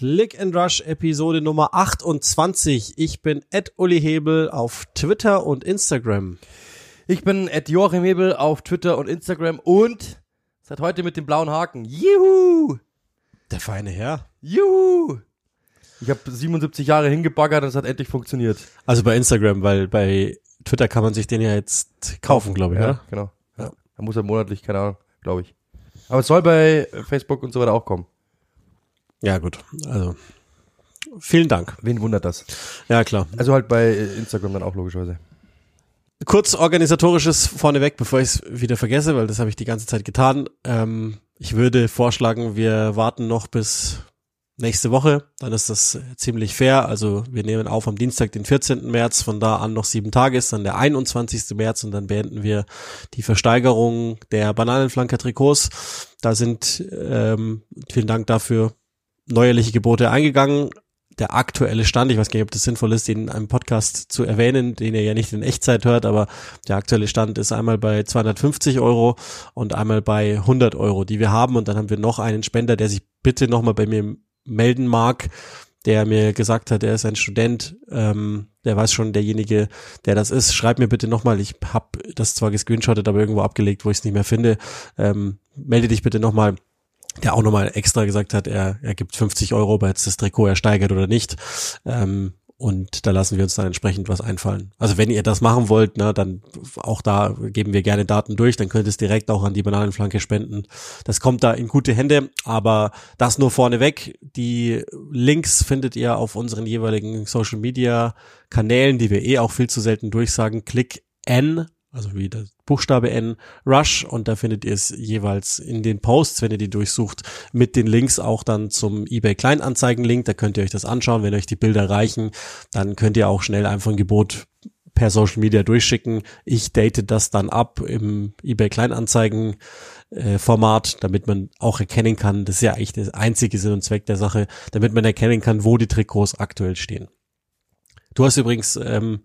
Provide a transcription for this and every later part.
Click and Rush Episode Nummer 28. Ich bin Ed Uli Hebel auf Twitter und Instagram. Ich bin Ed Joachim Hebel auf Twitter und Instagram und seit heute mit dem blauen Haken. Juhu! Der feine Herr. Juhu! Ich habe 77 Jahre hingebaggert und es hat endlich funktioniert. Also bei Instagram, weil bei Twitter kann man sich den ja jetzt kaufen, glaube ich, ja, oder? genau. Ja. Da muss er monatlich, keine Ahnung, glaube ich. Aber es soll bei Facebook und so weiter auch kommen. Ja, gut. Also vielen Dank. Wen wundert das? Ja, klar. Also halt bei Instagram dann auch logischerweise. Kurz organisatorisches vorneweg, bevor ich es wieder vergesse, weil das habe ich die ganze Zeit getan. Ähm, ich würde vorschlagen, wir warten noch bis nächste Woche. Dann ist das ziemlich fair. Also wir nehmen auf am Dienstag, den 14. März. Von da an noch sieben Tage ist dann der 21. März und dann beenden wir die Versteigerung der Bananenflanker-Trikots. Da sind, ähm, vielen Dank dafür, neuerliche Gebote eingegangen. Der aktuelle Stand, ich weiß gar nicht, ob das sinnvoll ist, den in einem Podcast zu erwähnen, den ihr ja nicht in Echtzeit hört, aber der aktuelle Stand ist einmal bei 250 Euro und einmal bei 100 Euro, die wir haben. Und dann haben wir noch einen Spender, der sich bitte nochmal bei mir melden mag, der mir gesagt hat, er ist ein Student, ähm, der weiß schon, derjenige, der das ist, schreib mir bitte nochmal, ich habe das zwar gescreenshottet, aber irgendwo abgelegt, wo ich es nicht mehr finde, ähm, melde dich bitte nochmal der auch nochmal extra gesagt hat, er, er gibt 50 Euro, ob er jetzt das Trikot ersteigert oder nicht. Ähm, und da lassen wir uns dann entsprechend was einfallen. Also wenn ihr das machen wollt, ne, dann auch da geben wir gerne Daten durch, dann könnt ihr es direkt auch an die Bananenflanke spenden. Das kommt da in gute Hände, aber das nur vorneweg. Die Links findet ihr auf unseren jeweiligen Social Media Kanälen, die wir eh auch viel zu selten durchsagen. Klick N also wie der Buchstabe N, Rush und da findet ihr es jeweils in den Posts, wenn ihr die durchsucht, mit den Links auch dann zum eBay Kleinanzeigen-Link, da könnt ihr euch das anschauen, wenn euch die Bilder reichen, dann könnt ihr auch schnell einfach ein Gebot per Social Media durchschicken. Ich date das dann ab im eBay Kleinanzeigen äh, Format, damit man auch erkennen kann, das ist ja eigentlich der einzige Sinn und Zweck der Sache, damit man erkennen kann, wo die Trikots aktuell stehen. Du hast übrigens ähm,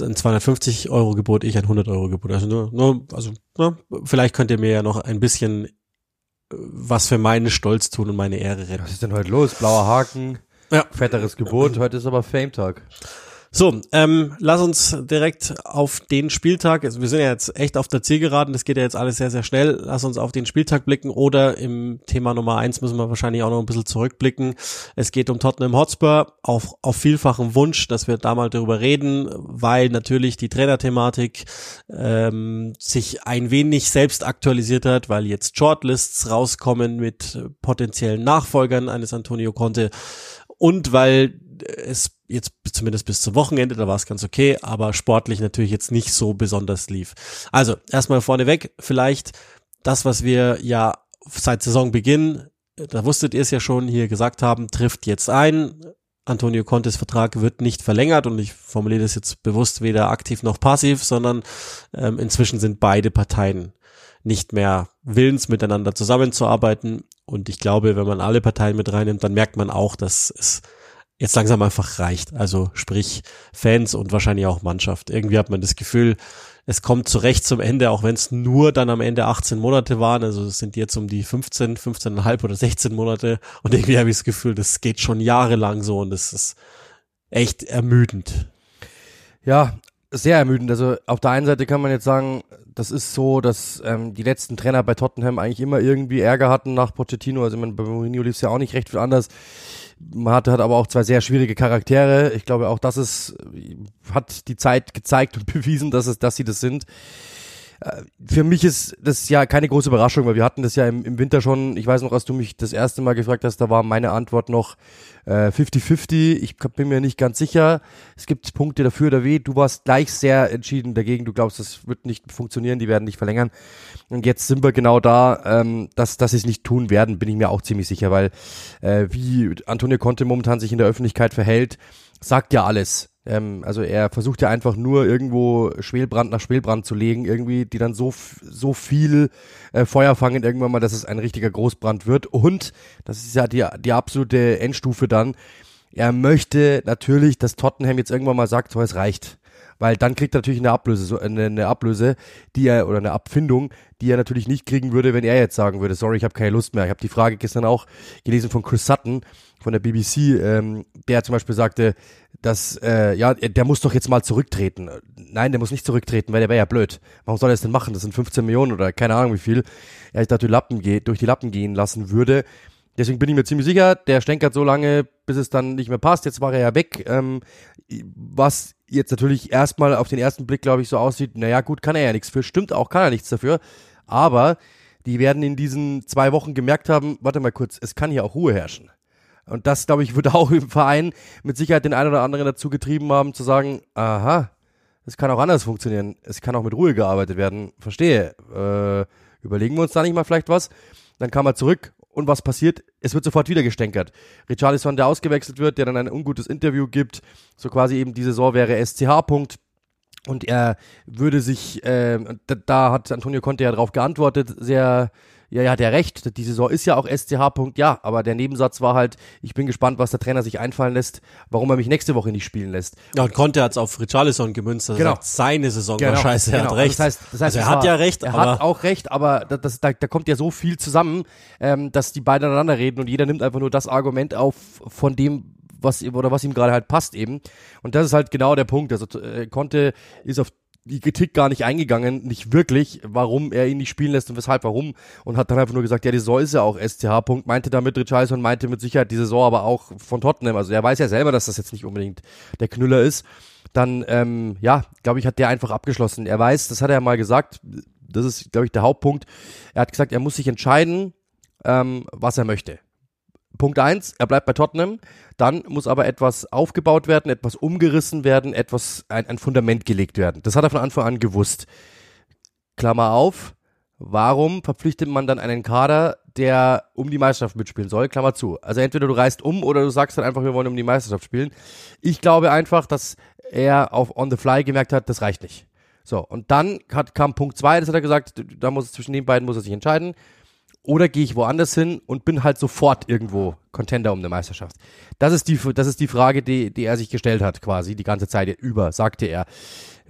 ein 250 Euro Gebot, ich ein 100 Euro Gebot. Also nur, nur also ne, vielleicht könnt ihr mir ja noch ein bisschen äh, was für meinen Stolz tun und meine Ehre retten. Was ist denn heute los? Blauer Haken, ja. fetteres Gebot. Heute ist aber Fame-Tag. So, ähm, lass uns direkt auf den Spieltag, also wir sind ja jetzt echt auf der Zielgeraden, das geht ja jetzt alles sehr, sehr schnell, lass uns auf den Spieltag blicken oder im Thema Nummer eins müssen wir wahrscheinlich auch noch ein bisschen zurückblicken. Es geht um Tottenham Hotspur, auf, auf vielfachen Wunsch, dass wir da mal drüber reden, weil natürlich die Trainerthematik ähm, sich ein wenig selbst aktualisiert hat, weil jetzt Shortlists rauskommen mit potenziellen Nachfolgern eines Antonio Conte und weil es jetzt zumindest bis zum Wochenende, da war es ganz okay, aber sportlich natürlich jetzt nicht so besonders lief. Also erstmal vorneweg, vielleicht das, was wir ja seit Saisonbeginn, da wusstet ihr es ja schon, hier gesagt haben, trifft jetzt ein. Antonio Contes Vertrag wird nicht verlängert und ich formuliere das jetzt bewusst weder aktiv noch passiv, sondern ähm, inzwischen sind beide Parteien nicht mehr willens, miteinander zusammenzuarbeiten. Und ich glaube, wenn man alle Parteien mit reinnimmt, dann merkt man auch, dass es jetzt langsam einfach reicht. Also sprich Fans und wahrscheinlich auch Mannschaft. Irgendwie hat man das Gefühl, es kommt zurecht zum Ende, auch wenn es nur dann am Ende 18 Monate waren. Also es sind jetzt um die 15, 15,5 oder 16 Monate. Und irgendwie habe ich das Gefühl, das geht schon jahrelang so und das ist echt ermüdend. Ja, sehr ermüdend. Also auf der einen Seite kann man jetzt sagen, das ist so, dass ähm, die letzten Trainer bei Tottenham eigentlich immer irgendwie Ärger hatten nach Pochettino. Also man, bei Mourinho lief es ja auch nicht recht viel anders. Man hatte hat aber auch zwei sehr schwierige Charaktere. Ich glaube, auch das ist, hat die Zeit gezeigt und bewiesen, dass es, dass sie das sind. Äh, für mich ist das ja keine große Überraschung, weil wir hatten das ja im, im Winter schon, ich weiß noch, als du mich das erste Mal gefragt hast, da war meine Antwort noch 50-50. Äh, ich bin mir nicht ganz sicher. Es gibt Punkte dafür oder weh. Du warst gleich sehr entschieden dagegen. Du glaubst, das wird nicht funktionieren, die werden nicht verlängern. Und jetzt sind wir genau da, ähm, dass, dass sie es nicht tun werden, bin ich mir auch ziemlich sicher, weil äh, wie Antonio Conte momentan sich in der Öffentlichkeit verhält, sagt ja alles. Ähm, also er versucht ja einfach nur irgendwo Schwelbrand nach Schwelbrand zu legen, irgendwie, die dann so, so viel äh, Feuer fangen irgendwann mal, dass es ein richtiger Großbrand wird. Und, das ist ja die, die absolute Endstufe dann, er möchte natürlich, dass Tottenham jetzt irgendwann mal sagt, so es reicht. weil dann kriegt er natürlich eine Ablöse, so eine, eine Ablöse, die er oder eine Abfindung, die er natürlich nicht kriegen würde, wenn er jetzt sagen würde, sorry, ich habe keine Lust mehr. Ich habe die Frage gestern auch gelesen von Chris Sutton von der BBC, ähm, der zum Beispiel sagte, dass äh, ja, der muss doch jetzt mal zurücktreten. Nein, der muss nicht zurücktreten, weil der wäre ja blöd. Warum soll er das denn machen? Das sind 15 Millionen oder keine Ahnung wie viel er da durch die Lappen, geht, durch die Lappen gehen lassen würde. Deswegen bin ich mir ziemlich sicher, der stänkert so lange, bis es dann nicht mehr passt. Jetzt war er ja weg. Ähm, was jetzt natürlich erstmal auf den ersten Blick, glaube ich, so aussieht, naja, gut, kann er ja nichts für. Stimmt auch, kann er nichts dafür. Aber die werden in diesen zwei Wochen gemerkt haben, warte mal kurz, es kann hier auch Ruhe herrschen. Und das, glaube ich, würde auch im Verein mit Sicherheit den einen oder anderen dazu getrieben haben, zu sagen, aha, es kann auch anders funktionieren. Es kann auch mit Ruhe gearbeitet werden. Verstehe. Äh, überlegen wir uns da nicht mal vielleicht was? Dann kam er zurück und was passiert? Es wird sofort wieder gestänkert. Richarlison, der ausgewechselt wird, der dann ein ungutes Interview gibt, so quasi eben die Saison wäre SCH. Punkt. Und er würde sich, äh, da, da hat Antonio Conte ja darauf geantwortet, sehr ja, ja, der recht, die Saison ist ja auch SCH. Punkt, ja, aber der Nebensatz war halt, ich bin gespannt, was der Trainer sich einfallen lässt, warum er mich nächste Woche nicht spielen lässt. Ja, und Conte hat es auf Richarlison gemünzt, also genau. sagt, seine Saison genau. war scheiße, er genau. hat recht. Also das heißt, das heißt, also er hat ja recht, er aber hat auch recht, aber das, das, da, da kommt ja so viel zusammen, ähm, dass die beiden aneinander reden und jeder nimmt einfach nur das Argument auf von dem, was oder was ihm gerade halt passt eben. Und das ist halt genau der Punkt. Also äh, Conte ist auf die Kritik gar nicht eingegangen, nicht wirklich, warum er ihn nicht spielen lässt und weshalb, warum. Und hat dann einfach nur gesagt, ja, die Saison ist ja auch SCH. Punkt. Meinte damit Richarlison, meinte mit Sicherheit die Saison aber auch von Tottenham. Also er weiß ja selber, dass das jetzt nicht unbedingt der Knüller ist. Dann, ähm, ja, glaube ich, hat der einfach abgeschlossen. Er weiß, das hat er mal gesagt, das ist, glaube ich, der Hauptpunkt. Er hat gesagt, er muss sich entscheiden, ähm, was er möchte. Punkt eins, er bleibt bei Tottenham. Dann muss aber etwas aufgebaut werden, etwas umgerissen werden, etwas, ein, ein Fundament gelegt werden. Das hat er von Anfang an gewusst. Klammer auf, warum verpflichtet man dann einen Kader, der um die Meisterschaft mitspielen soll? Klammer zu. Also entweder du reist um oder du sagst dann einfach, wir wollen um die Meisterschaft spielen. Ich glaube einfach, dass er auf On the Fly gemerkt hat, das reicht nicht. So, und dann hat, kam Punkt zwei, das hat er gesagt, da muss zwischen den beiden muss er sich entscheiden. Oder gehe ich woanders hin und bin halt sofort irgendwo Contender um eine Meisterschaft? Das ist die, das ist die Frage, die, die er sich gestellt hat, quasi, die ganze Zeit über, sagte er.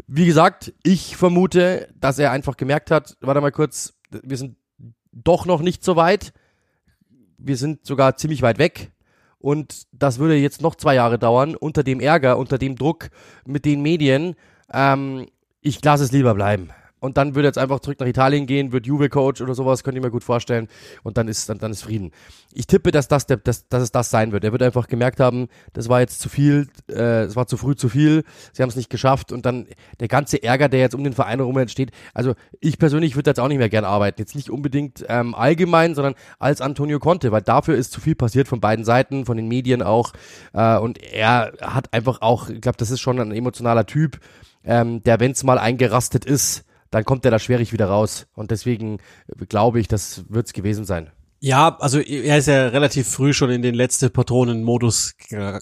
Wie gesagt, ich vermute, dass er einfach gemerkt hat, warte mal kurz, wir sind doch noch nicht so weit. Wir sind sogar ziemlich weit weg. Und das würde jetzt noch zwei Jahre dauern, unter dem Ärger, unter dem Druck mit den Medien. Ähm, ich lasse es lieber bleiben und dann würde jetzt einfach zurück nach Italien gehen, wird Juve-Coach oder sowas, könnte ich mir gut vorstellen. Und dann ist, dann, dann ist Frieden. Ich tippe, dass das, der, dass, dass es das sein wird. Er wird einfach gemerkt haben, das war jetzt zu viel, äh, es war zu früh zu viel, sie haben es nicht geschafft und dann der ganze Ärger, der jetzt um den Verein herum entsteht. Also ich persönlich würde jetzt auch nicht mehr gern arbeiten. Jetzt nicht unbedingt ähm, allgemein, sondern als Antonio Conte, weil dafür ist zu viel passiert von beiden Seiten, von den Medien auch. Äh, und er hat einfach auch, ich glaube, das ist schon ein emotionaler Typ, ähm, der, wenn es mal eingerastet ist, dann kommt er da schwierig wieder raus. Und deswegen glaube ich, das wird es gewesen sein. Ja, also er ist ja relativ früh schon in den letzte Patronen-Modus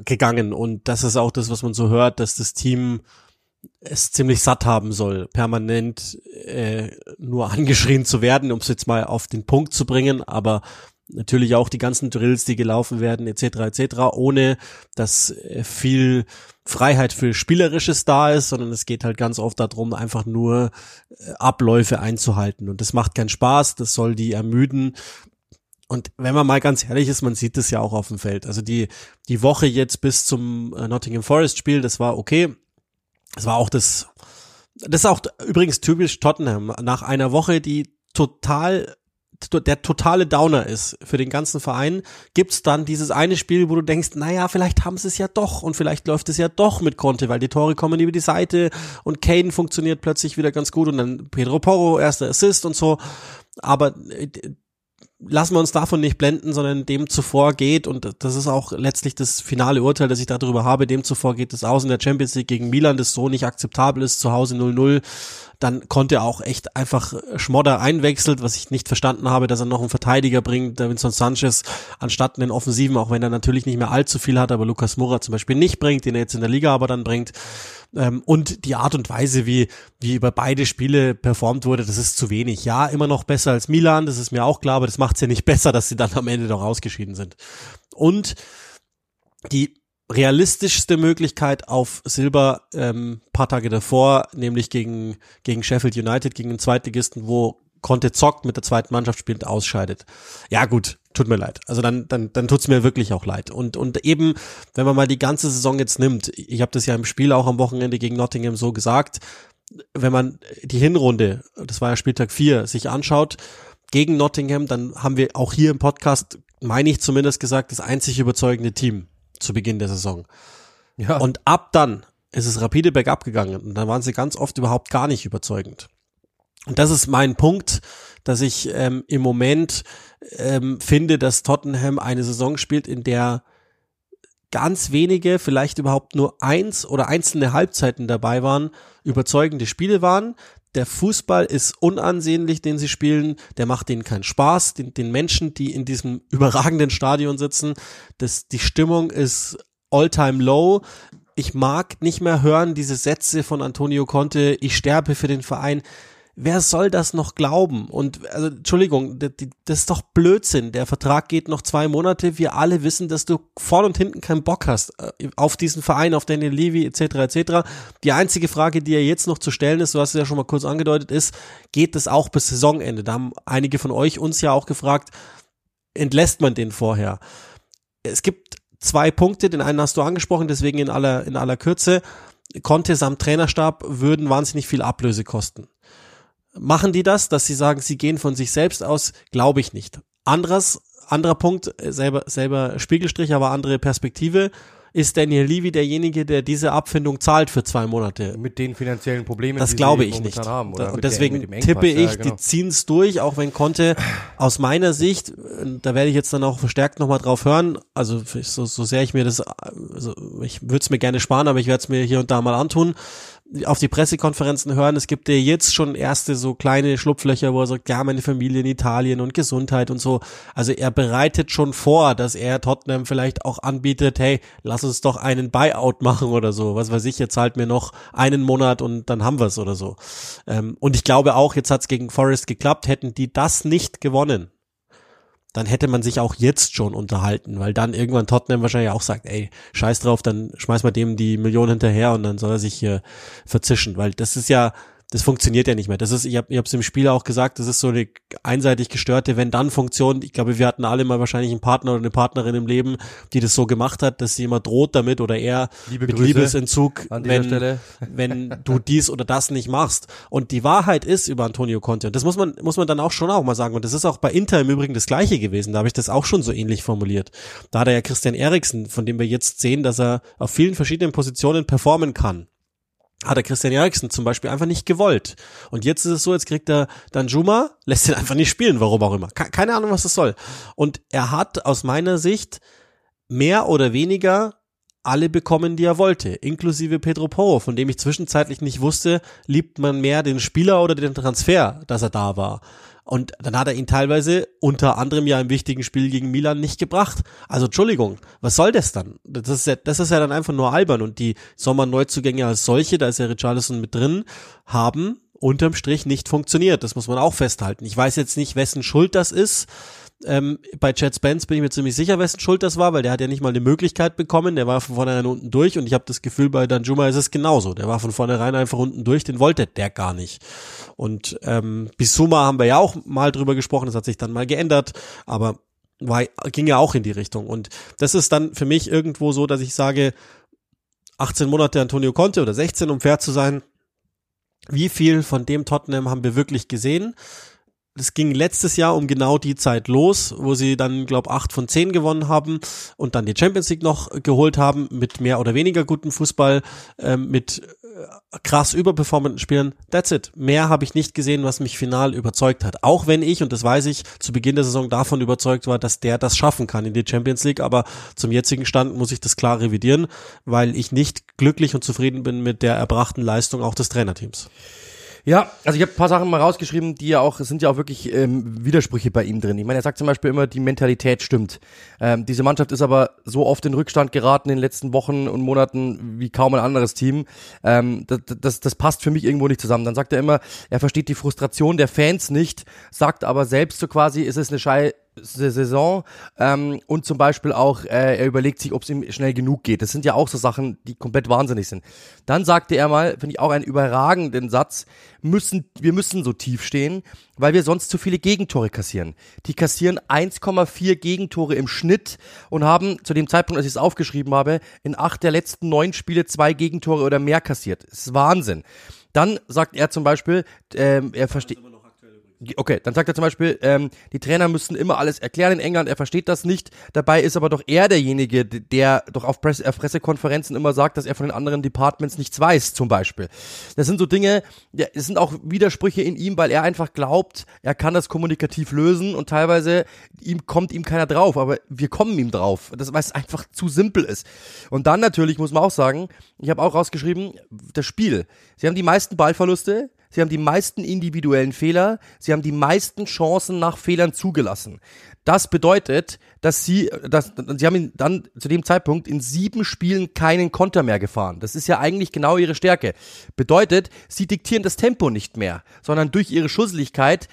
gegangen und das ist auch das, was man so hört, dass das Team es ziemlich satt haben soll, permanent äh, nur angeschrien zu werden, um es jetzt mal auf den Punkt zu bringen, aber natürlich auch die ganzen Drills, die gelaufen werden, etc. etc., ohne dass äh, viel Freiheit für Spielerisches da ist, sondern es geht halt ganz oft darum, einfach nur äh, Abläufe einzuhalten. Und das macht keinen Spaß, das soll die ermüden. Und wenn man mal ganz ehrlich ist, man sieht das ja auch auf dem Feld. Also die, die Woche jetzt bis zum äh, Nottingham Forest Spiel, das war okay. Das war auch das, das ist auch übrigens typisch Tottenham. Nach einer Woche, die total der totale Downer ist für den ganzen Verein, gibt's dann dieses eine Spiel, wo du denkst, naja, vielleicht haben sie es ja doch und vielleicht läuft es ja doch mit Conte, weil die Tore kommen über die Seite und Kane funktioniert plötzlich wieder ganz gut und dann Pedro Porro, erster Assist und so. Aber äh, lassen wir uns davon nicht blenden, sondern dem zuvor geht, und das ist auch letztlich das finale Urteil, das ich darüber habe, dem zuvor geht es aus in der Champions League gegen Milan, das so nicht akzeptabel ist, zu Hause 0-0, dann konnte er auch echt einfach Schmodder einwechselt, was ich nicht verstanden habe, dass er noch einen Verteidiger bringt, der Vincent Sanchez, anstatt einen Offensiven, auch wenn er natürlich nicht mehr allzu viel hat, aber Lukas Murra zum Beispiel nicht bringt, den er jetzt in der Liga aber dann bringt. Ähm, und die Art und Weise, wie, wie über beide Spiele performt wurde, das ist zu wenig. Ja, immer noch besser als Milan, das ist mir auch klar, aber das macht es ja nicht besser, dass sie dann am Ende doch ausgeschieden sind. Und die realistischste Möglichkeit auf Silber ähm, paar Tage davor, nämlich gegen, gegen Sheffield United, gegen den Zweitligisten, wo Conte zockt, mit der zweiten Mannschaft spielt, ausscheidet. Ja gut, tut mir leid. Also dann, dann, dann tut's mir wirklich auch leid. Und, und eben, wenn man mal die ganze Saison jetzt nimmt, ich habe das ja im Spiel auch am Wochenende gegen Nottingham so gesagt, wenn man die Hinrunde, das war ja Spieltag 4, sich anschaut, gegen Nottingham, dann haben wir auch hier im Podcast, meine ich zumindest gesagt, das einzig überzeugende Team zu Beginn der Saison. Ja. Und ab dann ist es rapide bergab gegangen und dann waren sie ganz oft überhaupt gar nicht überzeugend. Und das ist mein Punkt, dass ich ähm, im Moment ähm, finde, dass Tottenham eine Saison spielt, in der ganz wenige, vielleicht überhaupt nur eins oder einzelne Halbzeiten dabei waren, überzeugende Spiele waren. Der Fußball ist unansehnlich, den sie spielen. Der macht denen keinen Spaß. Den, den Menschen, die in diesem überragenden Stadion sitzen, das, die Stimmung ist all-time low. Ich mag nicht mehr hören diese Sätze von Antonio Conte. Ich sterbe für den Verein wer soll das noch glauben? Und also, Entschuldigung, das, ist doch Blödsinn. Der Vertrag geht noch zwei Monate. Wir alle wissen, dass du vorn und hinten keinen Bock hast äh, auf diesen Verein, auf Daniel Levy etc. etc. Die einzige Frage, die ja jetzt noch zu stellen ist, du hast es ja schon mal kurz angedeutet, ist, geht das auch bis Saisonende? Da haben einige von euch uns ja auch gefragt, entlässt man den vorher? Es gibt zwei Punkte, den einen hast du angesprochen, deswegen in aller, in aller Kürze. Conte samt Trainerstab würden wahnsinnig viel Ablöse kosten. Machen die das, dass sie sagen, sie gehen von sich selbst aus? Glaube ich nicht. Anderes, anderer Punkt, äh, selber, selber Spiegelstrich, aber andere Perspektive ist Daniel Levy derjenige, der diese Abfindung zahlt für zwei Monate. Mit den finanziellen Problemen, das glaube ich nicht. Haben, und deswegen der, tippe ich, ja, genau. die ziehen es durch, auch wenn Conte aus meiner Sicht, da werde ich jetzt dann auch verstärkt nochmal drauf hören, also so, so sehr ich mir das, also ich würde es mir gerne sparen, aber ich werde es mir hier und da mal antun, auf die Pressekonferenzen hören, es gibt ja jetzt schon erste so kleine Schlupflöcher, wo er sagt, ja, meine Familie in Italien und Gesundheit und so. Also er bereitet schon vor, dass er Tottenham vielleicht auch anbietet, hey, lass uns doch einen Buyout machen oder so. Was weiß ich, jetzt zahlt mir noch einen Monat und dann haben wir es oder so. Ähm, und ich glaube auch, jetzt hat es gegen Forest geklappt, hätten die das nicht gewonnen, dann hätte man sich auch jetzt schon unterhalten, weil dann irgendwann Tottenham wahrscheinlich auch sagt, ey, scheiß drauf, dann schmeiß mal dem die Million hinterher und dann soll er sich hier verzischen, weil das ist ja, das funktioniert ja nicht mehr. Das ist, ich habe ich hab's im Spiel auch gesagt, das ist so eine einseitig gestörte Wenn-Dann-Funktion. Ich glaube, wir hatten alle mal wahrscheinlich einen Partner oder eine Partnerin im Leben, die das so gemacht hat, dass sie immer droht damit oder eher Liebe mit Grüße Liebesentzug, wenn, Stelle. wenn du dies oder das nicht machst. Und die Wahrheit ist über Antonio Conte, und das muss man, muss man dann auch schon auch mal sagen, und das ist auch bei Inter im Übrigen das Gleiche gewesen, da habe ich das auch schon so ähnlich formuliert. Da hat er ja Christian Eriksen, von dem wir jetzt sehen, dass er auf vielen verschiedenen Positionen performen kann hat er Christian Eriksen zum Beispiel einfach nicht gewollt. Und jetzt ist es so, jetzt kriegt er dann Juma, lässt ihn einfach nicht spielen, warum auch immer. Keine Ahnung, was das soll. Und er hat aus meiner Sicht mehr oder weniger alle bekommen, die er wollte, inklusive Pedro Porro, von dem ich zwischenzeitlich nicht wusste, liebt man mehr den Spieler oder den Transfer, dass er da war. Und dann hat er ihn teilweise unter anderem ja im wichtigen Spiel gegen Milan nicht gebracht. Also Entschuldigung, was soll das dann? Das ist ja, das ist ja dann einfach nur albern. Und die Sommerneuzugänge als solche, da ist ja Richarlison mit drin, haben unterm Strich nicht funktioniert. Das muss man auch festhalten. Ich weiß jetzt nicht, wessen Schuld das ist. Ähm, bei Chad Spence bin ich mir ziemlich sicher, wessen Schuld das war, weil der hat ja nicht mal eine Möglichkeit bekommen. Der war von vornherein unten durch und ich habe das Gefühl, bei Danjuma ist es genauso. Der war von vornherein einfach unten durch, den wollte der gar nicht. Und ähm, Bisuma haben wir ja auch mal drüber gesprochen, das hat sich dann mal geändert, aber war, ging ja auch in die Richtung. Und das ist dann für mich irgendwo so, dass ich sage, 18 Monate Antonio Conte oder 16, um fair zu sein, wie viel von dem Tottenham haben wir wirklich gesehen? Das ging letztes Jahr um genau die Zeit los, wo sie dann, glaube acht von zehn gewonnen haben und dann die Champions League noch geholt haben mit mehr oder weniger guten Fußball, ähm, mit äh, krass überperformenden Spielern. That's it. Mehr habe ich nicht gesehen, was mich final überzeugt hat. Auch wenn ich, und das weiß ich, zu Beginn der Saison davon überzeugt war, dass der das schaffen kann in die Champions League, aber zum jetzigen Stand muss ich das klar revidieren, weil ich nicht glücklich und zufrieden bin mit der erbrachten Leistung auch des Trainerteams. Ja, also ich habe ein paar Sachen mal rausgeschrieben, die ja auch, es sind ja auch wirklich ähm, Widersprüche bei ihm drin. Ich meine, er sagt zum Beispiel immer, die Mentalität stimmt. Ähm, diese Mannschaft ist aber so oft in Rückstand geraten in den letzten Wochen und Monaten wie kaum ein anderes Team. Ähm, das, das, das passt für mich irgendwo nicht zusammen. Dann sagt er immer, er versteht die Frustration der Fans nicht, sagt aber selbst so quasi, es ist eine Schei Saison ähm, und zum Beispiel auch, äh, er überlegt sich, ob es ihm schnell genug geht. Das sind ja auch so Sachen, die komplett wahnsinnig sind. Dann sagte er mal, finde ich auch einen überragenden Satz, müssen, wir müssen so tief stehen, weil wir sonst zu viele Gegentore kassieren. Die kassieren 1,4 Gegentore im Schnitt und haben zu dem Zeitpunkt, als ich es aufgeschrieben habe, in acht der letzten neun Spiele zwei Gegentore oder mehr kassiert. Das ist Wahnsinn. Dann sagt er zum Beispiel, ähm, er versteht Okay, dann sagt er zum Beispiel, ähm, die Trainer müssen immer alles erklären in England, er versteht das nicht. Dabei ist aber doch er derjenige, der doch auf, Presse, auf Pressekonferenzen immer sagt, dass er von den anderen Departments nichts weiß, zum Beispiel. Das sind so Dinge, ja, es sind auch Widersprüche in ihm, weil er einfach glaubt, er kann das kommunikativ lösen und teilweise ihm kommt ihm keiner drauf, aber wir kommen ihm drauf, das, weil es einfach zu simpel ist. Und dann natürlich muss man auch sagen, ich habe auch rausgeschrieben, das Spiel. Sie haben die meisten Ballverluste, Sie haben die meisten individuellen Fehler. Sie haben die meisten Chancen nach Fehlern zugelassen. Das bedeutet, dass sie, dass, sie haben dann zu dem Zeitpunkt in sieben Spielen keinen Konter mehr gefahren. Das ist ja eigentlich genau ihre Stärke. Bedeutet, sie diktieren das Tempo nicht mehr, sondern durch ihre Schusseligkeit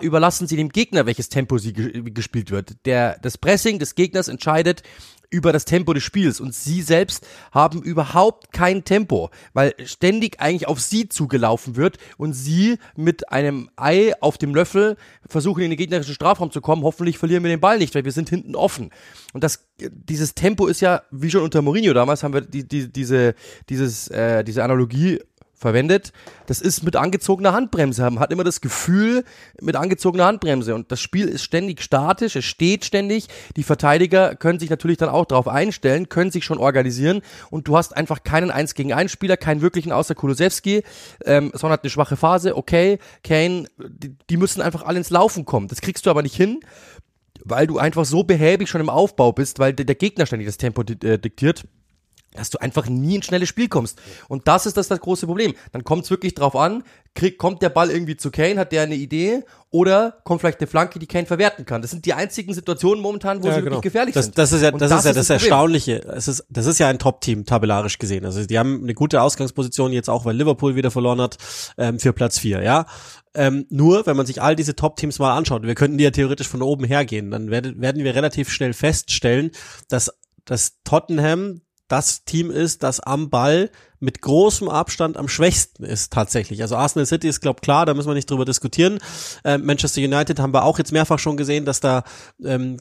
überlassen sie dem Gegner, welches Tempo sie gespielt wird. Der, das Pressing des Gegners entscheidet, über das Tempo des Spiels und sie selbst haben überhaupt kein Tempo, weil ständig eigentlich auf sie zugelaufen wird und sie mit einem Ei auf dem Löffel versuchen in den gegnerischen Strafraum zu kommen. Hoffentlich verlieren wir den Ball nicht, weil wir sind hinten offen. Und das dieses Tempo ist ja wie schon unter Mourinho damals haben wir die, die, diese dieses äh, diese Analogie verwendet, das ist mit angezogener Handbremse. Man hat immer das Gefühl mit angezogener Handbremse. Und das Spiel ist ständig statisch, es steht ständig. Die Verteidiger können sich natürlich dann auch darauf einstellen, können sich schon organisieren. Und du hast einfach keinen 1 gegen 1 Spieler, keinen wirklichen außer Kulusewski. Ähm, sondern hat eine schwache Phase. Okay, Kane, die, die müssen einfach alle ins Laufen kommen. Das kriegst du aber nicht hin weil du einfach so behäbig schon im Aufbau bist, weil der Gegner ständig das Tempo äh, diktiert dass du einfach nie ins schnelle Spiel kommst. Und das ist das, das große Problem. Dann kommt es wirklich drauf an, krieg, kommt der Ball irgendwie zu Kane, hat der eine Idee oder kommt vielleicht eine Flanke, die Kane verwerten kann. Das sind die einzigen Situationen momentan, wo ja, sie genau. wirklich gefährlich das, sind. Das ist ja, das, das ist ja das, das Erstaunliche. Es ist, das ist ja ein Top-Team, tabellarisch gesehen. Also die haben eine gute Ausgangsposition jetzt auch, weil Liverpool wieder verloren hat, ähm, für Platz vier, ja. Ähm, nur, wenn man sich all diese Top-Teams mal anschaut, wir könnten die ja theoretisch von oben hergehen, dann werden, werden wir relativ schnell feststellen, dass, dass Tottenham das Team ist, das am Ball mit großem Abstand am schwächsten ist tatsächlich. Also Arsenal City ist glaub klar, da müssen wir nicht drüber diskutieren. Äh, Manchester United haben wir auch jetzt mehrfach schon gesehen, dass da ähm,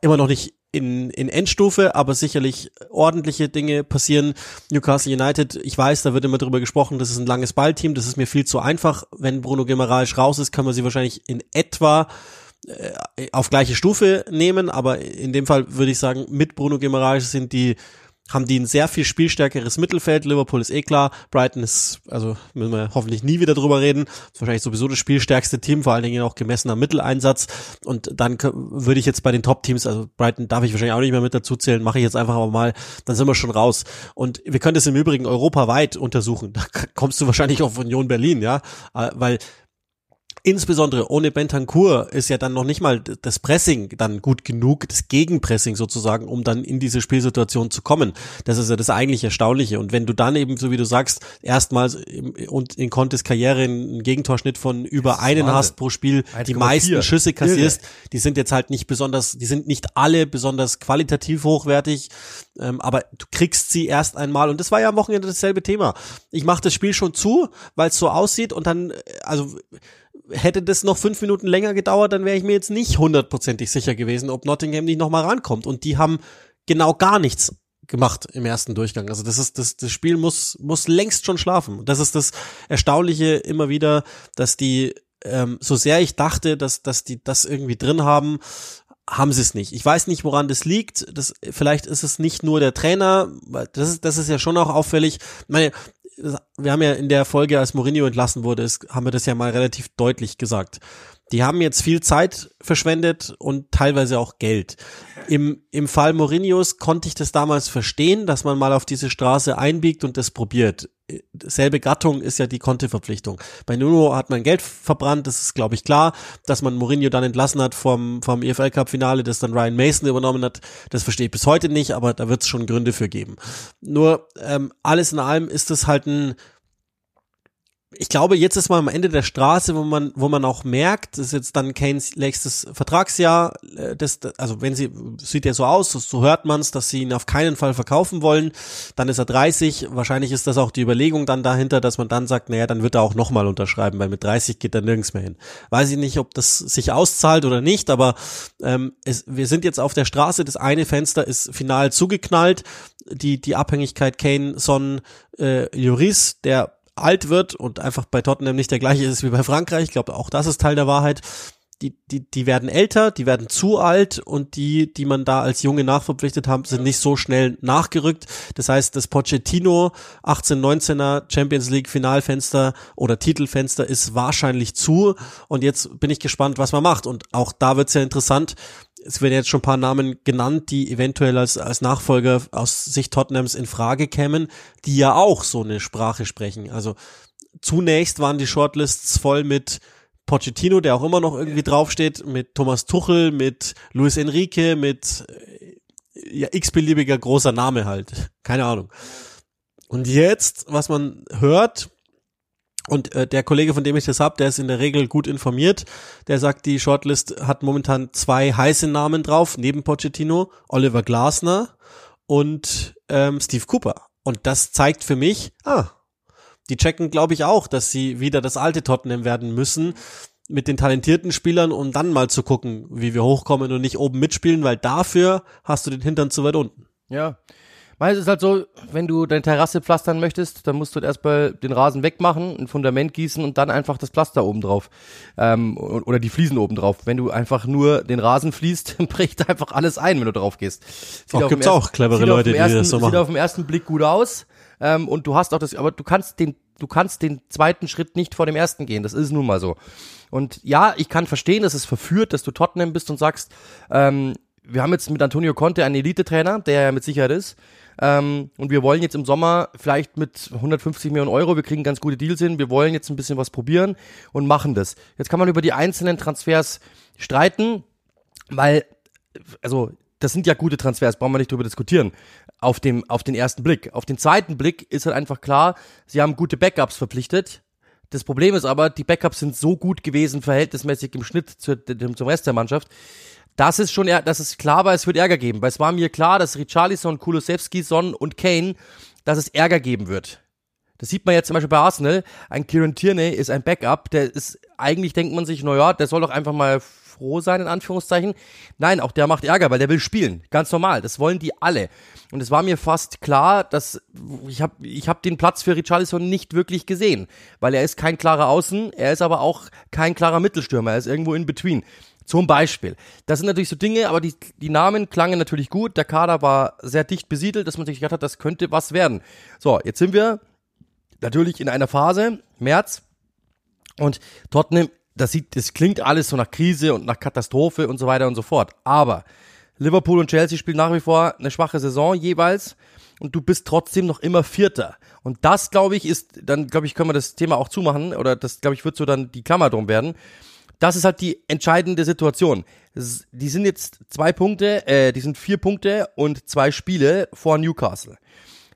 immer noch nicht in, in Endstufe, aber sicherlich ordentliche Dinge passieren. Newcastle United, ich weiß, da wird immer drüber gesprochen, das ist ein langes Ballteam, das ist mir viel zu einfach. Wenn Bruno Guimaraes raus ist, kann man sie wahrscheinlich in etwa äh, auf gleiche Stufe nehmen, aber in dem Fall würde ich sagen, mit Bruno Guimaraes sind die haben die ein sehr viel spielstärkeres Mittelfeld. Liverpool ist eh klar. Brighton ist, also müssen wir hoffentlich nie wieder drüber reden. Ist wahrscheinlich sowieso das spielstärkste Team, vor allen Dingen auch gemessen am Mitteleinsatz. Und dann würde ich jetzt bei den Top-Teams, also Brighton darf ich wahrscheinlich auch nicht mehr mit dazu zählen, mache ich jetzt einfach aber mal, dann sind wir schon raus. Und wir können das im Übrigen europaweit untersuchen. Da kommst du wahrscheinlich auf Union Berlin, ja, äh, weil Insbesondere ohne Bentancur ist ja dann noch nicht mal das Pressing dann gut genug, das Gegenpressing sozusagen, um dann in diese Spielsituation zu kommen. Das ist ja das eigentlich Erstaunliche. Und wenn du dann eben, so wie du sagst, erstmals und in Contes Karriere einen Gegentorschnitt von über einen Wahnsinn. hast pro Spiel, die meisten Schüsse kassierst, die sind jetzt halt nicht besonders, die sind nicht alle besonders qualitativ hochwertig, ähm, aber du kriegst sie erst einmal. Und das war ja am Wochenende dasselbe Thema. Ich mache das Spiel schon zu, weil es so aussieht und dann, also hätte das noch fünf Minuten länger gedauert, dann wäre ich mir jetzt nicht hundertprozentig sicher gewesen, ob Nottingham nicht nochmal rankommt. Und die haben genau gar nichts gemacht im ersten Durchgang. Also das ist das, das Spiel muss muss längst schon schlafen. Das ist das Erstaunliche immer wieder, dass die ähm, so sehr ich dachte, dass dass die das irgendwie drin haben, haben sie es nicht. Ich weiß nicht, woran das liegt. Das, vielleicht ist es nicht nur der Trainer. Das ist, das ist ja schon auch auffällig. Ich meine, wir haben ja in der Folge, als Mourinho entlassen wurde, ist, haben wir das ja mal relativ deutlich gesagt. Die haben jetzt viel Zeit verschwendet und teilweise auch Geld. Im, Im Fall Mourinhos konnte ich das damals verstehen, dass man mal auf diese Straße einbiegt und das probiert. Selbe Gattung ist ja die Konteverpflichtung. Bei Nuno hat man Geld verbrannt, das ist glaube ich klar. Dass man Mourinho dann entlassen hat vom, vom EFL Cup Finale, das dann Ryan Mason übernommen hat, das verstehe ich bis heute nicht, aber da wird es schon Gründe für geben. Nur ähm, alles in allem ist es halt ein ich glaube, jetzt ist man am Ende der Straße, wo man, wo man auch merkt, das ist jetzt dann Kanes nächstes Vertragsjahr, äh, das, also wenn sie, sieht ja so aus, so hört man es, dass sie ihn auf keinen Fall verkaufen wollen, dann ist er 30, wahrscheinlich ist das auch die Überlegung dann dahinter, dass man dann sagt, naja, dann wird er auch nochmal unterschreiben, weil mit 30 geht er nirgends mehr hin. Weiß ich nicht, ob das sich auszahlt oder nicht, aber ähm, es, wir sind jetzt auf der Straße, das eine Fenster ist final zugeknallt, die, die Abhängigkeit Kane, Son, äh, Juris, der alt wird und einfach bei Tottenham nicht der gleiche ist wie bei Frankreich. Ich glaube, auch das ist Teil der Wahrheit. Die, die, die werden älter, die werden zu alt und die, die man da als Junge nachverpflichtet haben, sind nicht so schnell nachgerückt. Das heißt, das Pochettino 18-19er Champions League Finalfenster oder Titelfenster ist wahrscheinlich zu und jetzt bin ich gespannt, was man macht. Und auch da wird's ja interessant, es werden jetzt schon ein paar Namen genannt, die eventuell als, als Nachfolger aus Sicht Tottenhams in Frage kämen, die ja auch so eine Sprache sprechen. Also zunächst waren die Shortlists voll mit Pochettino, der auch immer noch irgendwie draufsteht, mit Thomas Tuchel, mit Luis Enrique, mit äh, ja, x-beliebiger großer Name halt. Keine Ahnung. Und jetzt, was man hört, und äh, der Kollege, von dem ich das hab, der ist in der Regel gut informiert. Der sagt, die Shortlist hat momentan zwei heiße Namen drauf, neben Pochettino, Oliver Glasner und ähm, Steve Cooper. Und das zeigt für mich, ah, die checken, glaube ich, auch, dass sie wieder das alte Tottenham werden müssen mit den talentierten Spielern, um dann mal zu gucken, wie wir hochkommen und nicht oben mitspielen, weil dafür hast du den Hintern zu weit unten. Ja, weil es ist halt so, wenn du deine Terrasse pflastern möchtest, dann musst du erstmal den Rasen wegmachen, ein Fundament gießen und dann einfach das Pflaster oben drauf. Ähm, oder die Fliesen oben drauf. Wenn du einfach nur den Rasen fließt, bricht einfach alles ein, wenn du drauf gehst. Sieht auch gibt's ersten, auch clevere Leute, ersten, die das so machen. Sieht auf den ersten Blick gut aus. Ähm, und du hast auch das, aber du kannst den, du kannst den zweiten Schritt nicht vor dem ersten gehen. Das ist nun mal so. Und ja, ich kann verstehen, dass es verführt, dass du Tottenham bist und sagst, ähm, wir haben jetzt mit Antonio Conte einen Elite-Trainer, der ja mit Sicherheit ist. Ähm, und wir wollen jetzt im Sommer vielleicht mit 150 Millionen Euro, wir kriegen ganz gute Deals hin, wir wollen jetzt ein bisschen was probieren und machen das. Jetzt kann man über die einzelnen Transfers streiten, weil, also, das sind ja gute Transfers, brauchen wir nicht drüber diskutieren. Auf dem, auf den ersten Blick. Auf den zweiten Blick ist halt einfach klar, sie haben gute Backups verpflichtet. Das Problem ist aber, die Backups sind so gut gewesen, verhältnismäßig im Schnitt zu, zum Rest der Mannschaft, das ist schon, dass es klar war, es wird Ärger geben. Weil es war mir klar, dass Richarlison, Kulusewski, Son und Kane, dass es Ärger geben wird. Das sieht man jetzt zum Beispiel bei Arsenal. Ein Kieran Tierney ist ein Backup, der ist, eigentlich denkt man sich, naja, der soll doch einfach mal froh sein, in Anführungszeichen. Nein, auch der macht Ärger, weil der will spielen. Ganz normal. Das wollen die alle. Und es war mir fast klar, dass ich habe ich hab den Platz für Richarlison nicht wirklich gesehen. Weil er ist kein klarer Außen, er ist aber auch kein klarer Mittelstürmer. Er ist irgendwo in between. Zum Beispiel. Das sind natürlich so Dinge, aber die, die Namen klangen natürlich gut. Der Kader war sehr dicht besiedelt, dass man sich gedacht hat, das könnte was werden. So, jetzt sind wir natürlich in einer Phase, März, und Tottenham, das sieht, das klingt alles so nach Krise und nach Katastrophe und so weiter und so fort. Aber Liverpool und Chelsea spielen nach wie vor eine schwache Saison jeweils und du bist trotzdem noch immer Vierter. Und das, glaube ich, ist, dann, glaube ich, können wir das Thema auch zumachen, oder das, glaube ich, wird so dann die Klammer drum werden das ist halt die entscheidende Situation. Die sind jetzt zwei Punkte, äh, die sind vier Punkte und zwei Spiele vor Newcastle.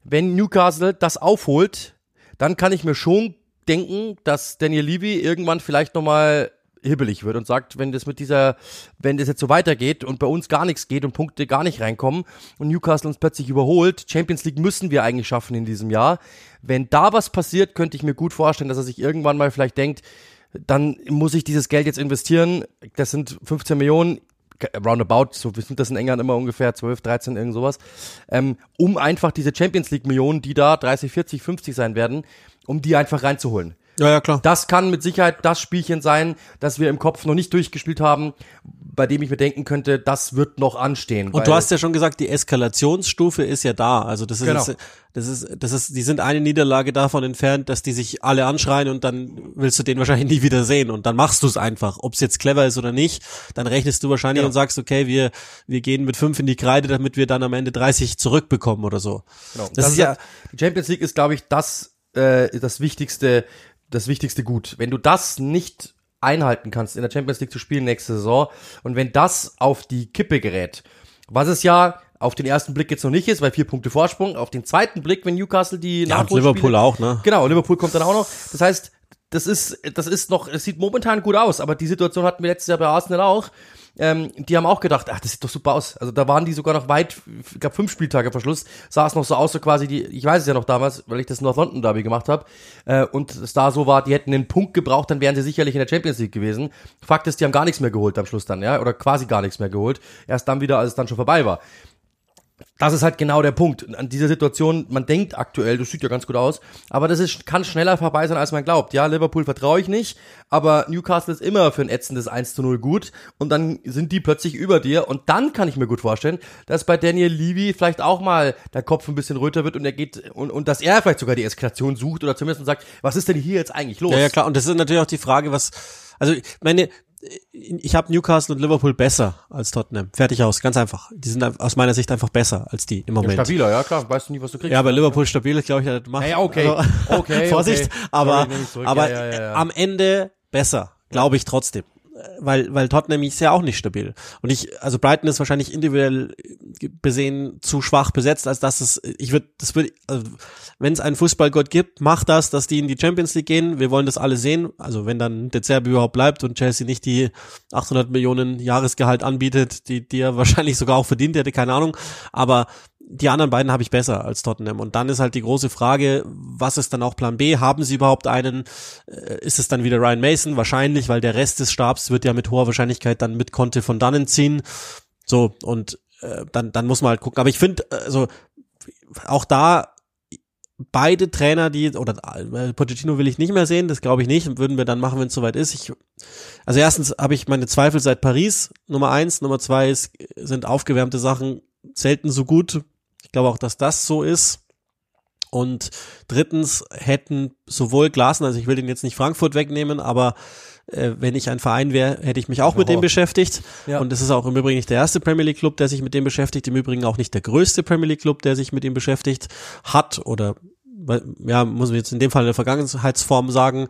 Wenn Newcastle das aufholt, dann kann ich mir schon denken, dass Daniel Levy irgendwann vielleicht nochmal hibbelig wird und sagt, wenn das mit dieser, wenn das jetzt so weitergeht und bei uns gar nichts geht und Punkte gar nicht reinkommen und Newcastle uns plötzlich überholt, Champions League müssen wir eigentlich schaffen in diesem Jahr. Wenn da was passiert, könnte ich mir gut vorstellen, dass er sich irgendwann mal vielleicht denkt, dann muss ich dieses Geld jetzt investieren. Das sind 15 Millionen, roundabout, so wie sind das in England immer ungefähr 12, 13, irgend sowas, ähm, um einfach diese Champions League Millionen, die da 30, 40, 50 sein werden, um die einfach reinzuholen. Ja, ja, klar. Das kann mit Sicherheit das Spielchen sein, das wir im Kopf noch nicht durchgespielt haben, bei dem ich mir denken könnte, das wird noch anstehen. Und du hast ja schon gesagt, die Eskalationsstufe ist ja da. Also das ist, genau. das ist, das ist, die sind eine Niederlage davon entfernt, dass die sich alle anschreien und dann willst du den wahrscheinlich nie wieder sehen und dann machst du es einfach. Ob es jetzt clever ist oder nicht, dann rechnest du wahrscheinlich genau. und sagst, okay, wir, wir gehen mit fünf in die Kreide, damit wir dann am Ende 30 zurückbekommen oder so. Genau. Das, das ist ja, die Champions League ist, glaube ich, das, äh, das wichtigste das wichtigste Gut. Wenn du das nicht einhalten kannst, in der Champions League zu spielen nächste Saison und wenn das auf die Kippe gerät, was es ja auf den ersten Blick jetzt noch nicht ist, weil vier Punkte Vorsprung, auf den zweiten Blick, wenn Newcastle die ja, Liverpool auch, ne? Genau, Liverpool kommt dann auch noch. Das heißt, das ist, das ist noch, es sieht momentan gut aus, aber die Situation hatten wir letztes Jahr bei Arsenal auch. Ähm, die haben auch gedacht, ach, das sieht doch super aus. Also da waren die sogar noch weit, gab fünf Spieltage vor Schluss, sah es noch so aus, so quasi die, ich weiß es ja noch damals, weil ich das North London Derby gemacht habe, äh, und es da so war, die hätten einen Punkt gebraucht, dann wären sie sicherlich in der Champions League gewesen. Fakt ist, die haben gar nichts mehr geholt am Schluss dann, ja, oder quasi gar nichts mehr geholt. Erst dann wieder, als es dann schon vorbei war das ist halt genau der Punkt. An dieser Situation, man denkt aktuell, das sieht ja ganz gut aus, aber das ist, kann schneller vorbei sein, als man glaubt. Ja, Liverpool vertraue ich nicht, aber Newcastle ist immer für ein ätzendes 1 zu 0 gut und dann sind die plötzlich über dir und dann kann ich mir gut vorstellen, dass bei Daniel Levy vielleicht auch mal der Kopf ein bisschen röter wird und er geht und, und dass er vielleicht sogar die Eskalation sucht oder zumindest sagt, was ist denn hier jetzt eigentlich los? Ja, ja klar, und das ist natürlich auch die Frage, was, also meine, ich habe Newcastle und Liverpool besser als Tottenham. Fertig aus, ganz einfach. Die sind aus meiner Sicht einfach besser als die im Moment. Ja, stabiler, ja klar. Weißt du nie, was du kriegst. Ja, aber Liverpool stabil glaube ich, das macht. Ja, okay. Also, okay. Vorsicht, okay. aber, Sorry, aber ja, ja, ja. am Ende besser, glaube ich trotzdem. Weil, weil Tottenham ist ja auch nicht stabil. Und ich, also Brighton ist wahrscheinlich individuell besehen zu schwach besetzt, als dass es, ich würde, das würde, also, wenn es einen Fußballgott gibt, macht das, dass die in die Champions League gehen. Wir wollen das alle sehen. Also wenn dann der Zerbi überhaupt bleibt und Chelsea nicht die 800 Millionen Jahresgehalt anbietet, die, die er wahrscheinlich sogar auch verdient hätte, keine Ahnung. Aber die anderen beiden habe ich besser als Tottenham. Und dann ist halt die große Frage, was ist dann auch Plan B? Haben sie überhaupt einen? Äh, Ist es dann wieder Ryan Mason? Wahrscheinlich, weil der Rest des Stabs wird ja mit hoher Wahrscheinlichkeit dann mit Conte von dannen ziehen. So, und äh, dann, dann muss man halt gucken. Aber ich finde, also auch da beide Trainer, die, oder äh, Pochettino will ich nicht mehr sehen, das glaube ich nicht, würden wir dann machen, wenn es soweit ist. Ich, also erstens habe ich meine Zweifel seit Paris, Nummer eins, Nummer zwei ist, sind aufgewärmte Sachen selten so gut. Ich glaube auch, dass das so ist. Und drittens hätten sowohl Glasner, also ich will den jetzt nicht Frankfurt wegnehmen, aber äh, wenn ich ein Verein wäre, hätte ich mich auch mit dem beschäftigt. Ja. Und es ist auch im Übrigen nicht der erste Premier League Club, der sich mit dem beschäftigt, im Übrigen auch nicht der größte Premier League Club, der sich mit ihm beschäftigt hat oder ja, muss man jetzt in dem Fall in der Vergangenheitsform sagen.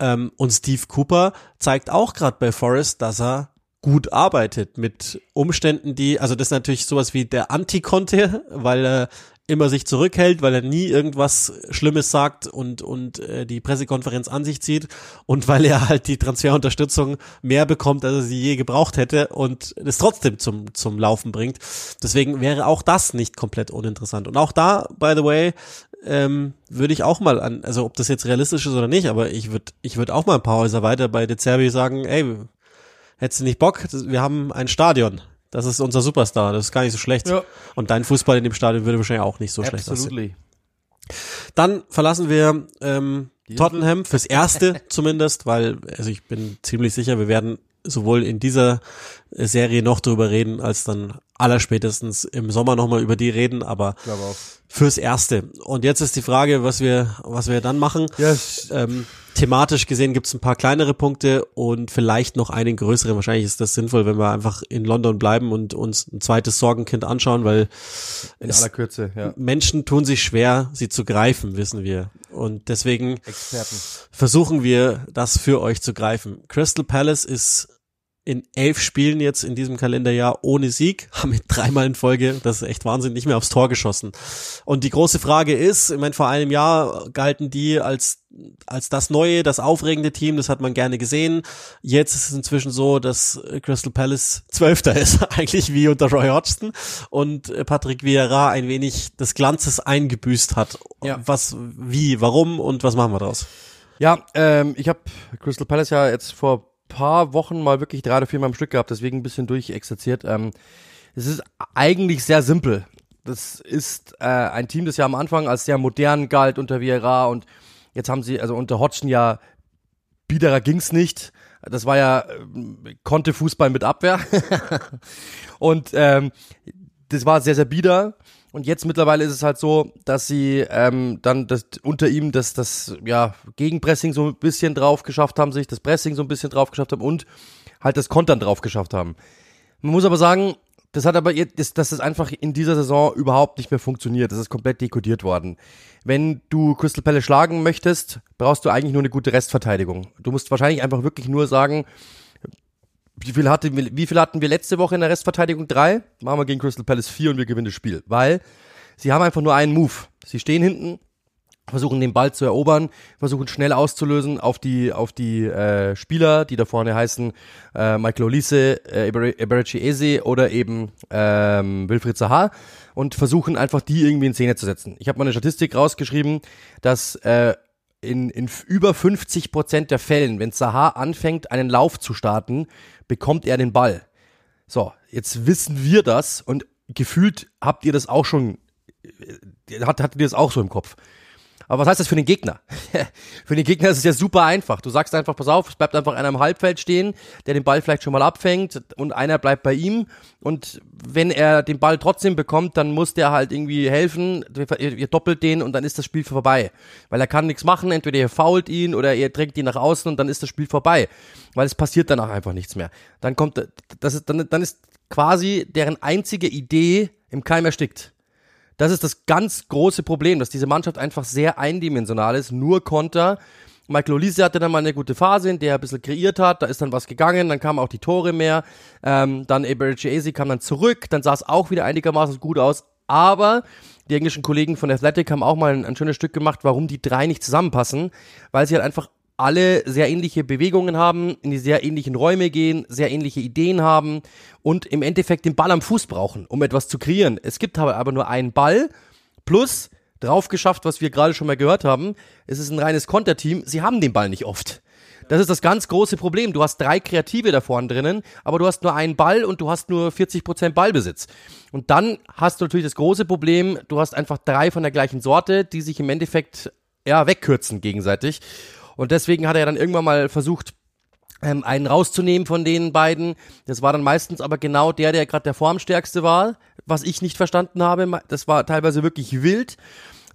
Ähm, und Steve Cooper zeigt auch gerade bei Forest, dass er gut arbeitet mit Umständen, die, also das ist natürlich sowas wie der Anti-Conte, weil er immer sich zurückhält, weil er nie irgendwas Schlimmes sagt und und äh, die Pressekonferenz an sich zieht und weil er halt die Transferunterstützung mehr bekommt, als er sie je gebraucht hätte und es trotzdem zum zum Laufen bringt. Deswegen wäre auch das nicht komplett uninteressant. Und auch da, by the way, ähm, würde ich auch mal an, also ob das jetzt realistisch ist oder nicht, aber ich würde ich würde auch mal ein paar Häuser weiter bei De Zerbi sagen, ey, hättest du nicht Bock? Wir haben ein Stadion. Das ist unser Superstar. Das ist gar nicht so schlecht. Ja. Und dein Fußball in dem Stadion würde wahrscheinlich auch nicht so schlecht aussehen. Absolutely. Dann verlassen wir ähm, Tottenham fürs Erste zumindest, weil also ich bin ziemlich sicher, wir werden sowohl in dieser Serie noch drüber reden, als dann allerspätestens im Sommer nochmal über die reden, aber. Fürs Erste. Und jetzt ist die Frage, was wir, was wir dann machen. Ja, es- Ähm, thematisch gesehen gibt es ein paar kleinere Punkte und vielleicht noch einen größeren. Wahrscheinlich ist das sinnvoll, wenn wir einfach in London bleiben und uns ein zweites Sorgenkind anschauen, weil In aller Kürze, ja. Menschen tun sich schwer, sie zu greifen, wissen wir. Und deswegen Experten. versuchen wir, das für euch zu greifen. Crystal Palace ist in elf Spielen jetzt in diesem Kalenderjahr ohne Sieg, haben mit dreimal in Folge, das ist echt Wahnsinn, nicht mehr aufs Tor geschossen. Und die große Frage ist, ich meine, vor einem Jahr galten die als, als das neue, das aufregende Team, das hat man gerne gesehen. Jetzt ist es inzwischen so, dass Crystal Palace Zwölfter ist, eigentlich wie unter Roy Hodgson und Patrick Vieira ein wenig des Glanzes eingebüßt hat. Ja. Was, wie, warum und was machen wir daraus? Ja, ähm, ich habe Crystal Palace ja jetzt vor paar Wochen mal wirklich drei oder vier Mal am Stück gehabt, deswegen ein bisschen durchexerziert. Ähm, es ist eigentlich sehr simpel. Das ist äh, ein Team, das ja am Anfang als sehr modern galt unter Vieira und jetzt haben sie, also unter Hodgson ja, biederer ging's nicht. Das war ja, ähm, konnte Fußball mit Abwehr. und ähm, das war sehr, sehr bieder. Und jetzt mittlerweile ist es halt so, dass sie ähm, dann das, unter ihm das, das ja, Gegenpressing so ein bisschen drauf geschafft haben, sich das Pressing so ein bisschen drauf geschafft haben und halt das Kontern drauf geschafft haben. Man muss aber sagen, das hat aber jetzt, das, das ist einfach in dieser Saison überhaupt nicht mehr funktioniert. Das ist komplett dekodiert worden. Wenn du Crystal Palace schlagen möchtest, brauchst du eigentlich nur eine gute Restverteidigung. Du musst wahrscheinlich einfach wirklich nur sagen, wie viel, hatte, wie viel hatten wir letzte Woche in der Restverteidigung? Drei? Machen wir gegen Crystal Palace vier und wir gewinnen das Spiel. Weil sie haben einfach nur einen Move. Sie stehen hinten versuchen den Ball zu erobern, versuchen schnell auszulösen auf die auf die äh, Spieler, die da vorne heißen äh, Michael Olise, äh, Eberici Eze oder eben ähm, Wilfried Zaha und versuchen einfach die irgendwie in Szene zu setzen. Ich habe mal eine Statistik rausgeschrieben, dass äh, in, in über 50 Prozent der Fällen, wenn Zaha anfängt, einen Lauf zu starten, bekommt er den Ball. So, jetzt wissen wir das und gefühlt habt ihr das auch schon, äh, hat, hattet ihr das auch so im Kopf. Aber was heißt das für den Gegner? für den Gegner ist es ja super einfach. Du sagst einfach, pass auf, es bleibt einfach einer im Halbfeld stehen, der den Ball vielleicht schon mal abfängt und einer bleibt bei ihm. Und wenn er den Ball trotzdem bekommt, dann muss der halt irgendwie helfen. Ihr, ihr doppelt den und dann ist das Spiel vorbei. Weil er kann nichts machen, entweder ihr fault ihn oder ihr trägt ihn nach außen und dann ist das Spiel vorbei. Weil es passiert danach einfach nichts mehr. Dann kommt, das ist, dann, dann ist quasi deren einzige Idee im Keim erstickt. Das ist das ganz große Problem, dass diese Mannschaft einfach sehr eindimensional ist, nur Konter. Michael Olise hatte dann mal eine gute Phase, in der er ein bisschen kreiert hat, da ist dann was gegangen, dann kamen auch die Tore mehr, ähm, dann Eberchese kam dann zurück, dann sah es auch wieder einigermaßen gut aus, aber die englischen Kollegen von Athletic haben auch mal ein, ein schönes Stück gemacht, warum die drei nicht zusammenpassen, weil sie halt einfach alle sehr ähnliche Bewegungen haben, in die sehr ähnlichen Räume gehen, sehr ähnliche Ideen haben und im Endeffekt den Ball am Fuß brauchen, um etwas zu kreieren. Es gibt aber nur einen Ball plus drauf geschafft, was wir gerade schon mal gehört haben. Es ist ein reines Konterteam. Sie haben den Ball nicht oft. Das ist das ganz große Problem. Du hast drei Kreative da vorne drinnen, aber du hast nur einen Ball und du hast nur 40% Ballbesitz. Und dann hast du natürlich das große Problem, du hast einfach drei von der gleichen Sorte, die sich im Endeffekt ja wegkürzen gegenseitig. Und deswegen hat er dann irgendwann mal versucht, ähm, einen rauszunehmen von den beiden. Das war dann meistens aber genau der, der gerade der formstärkste war, was ich nicht verstanden habe. Das war teilweise wirklich wild.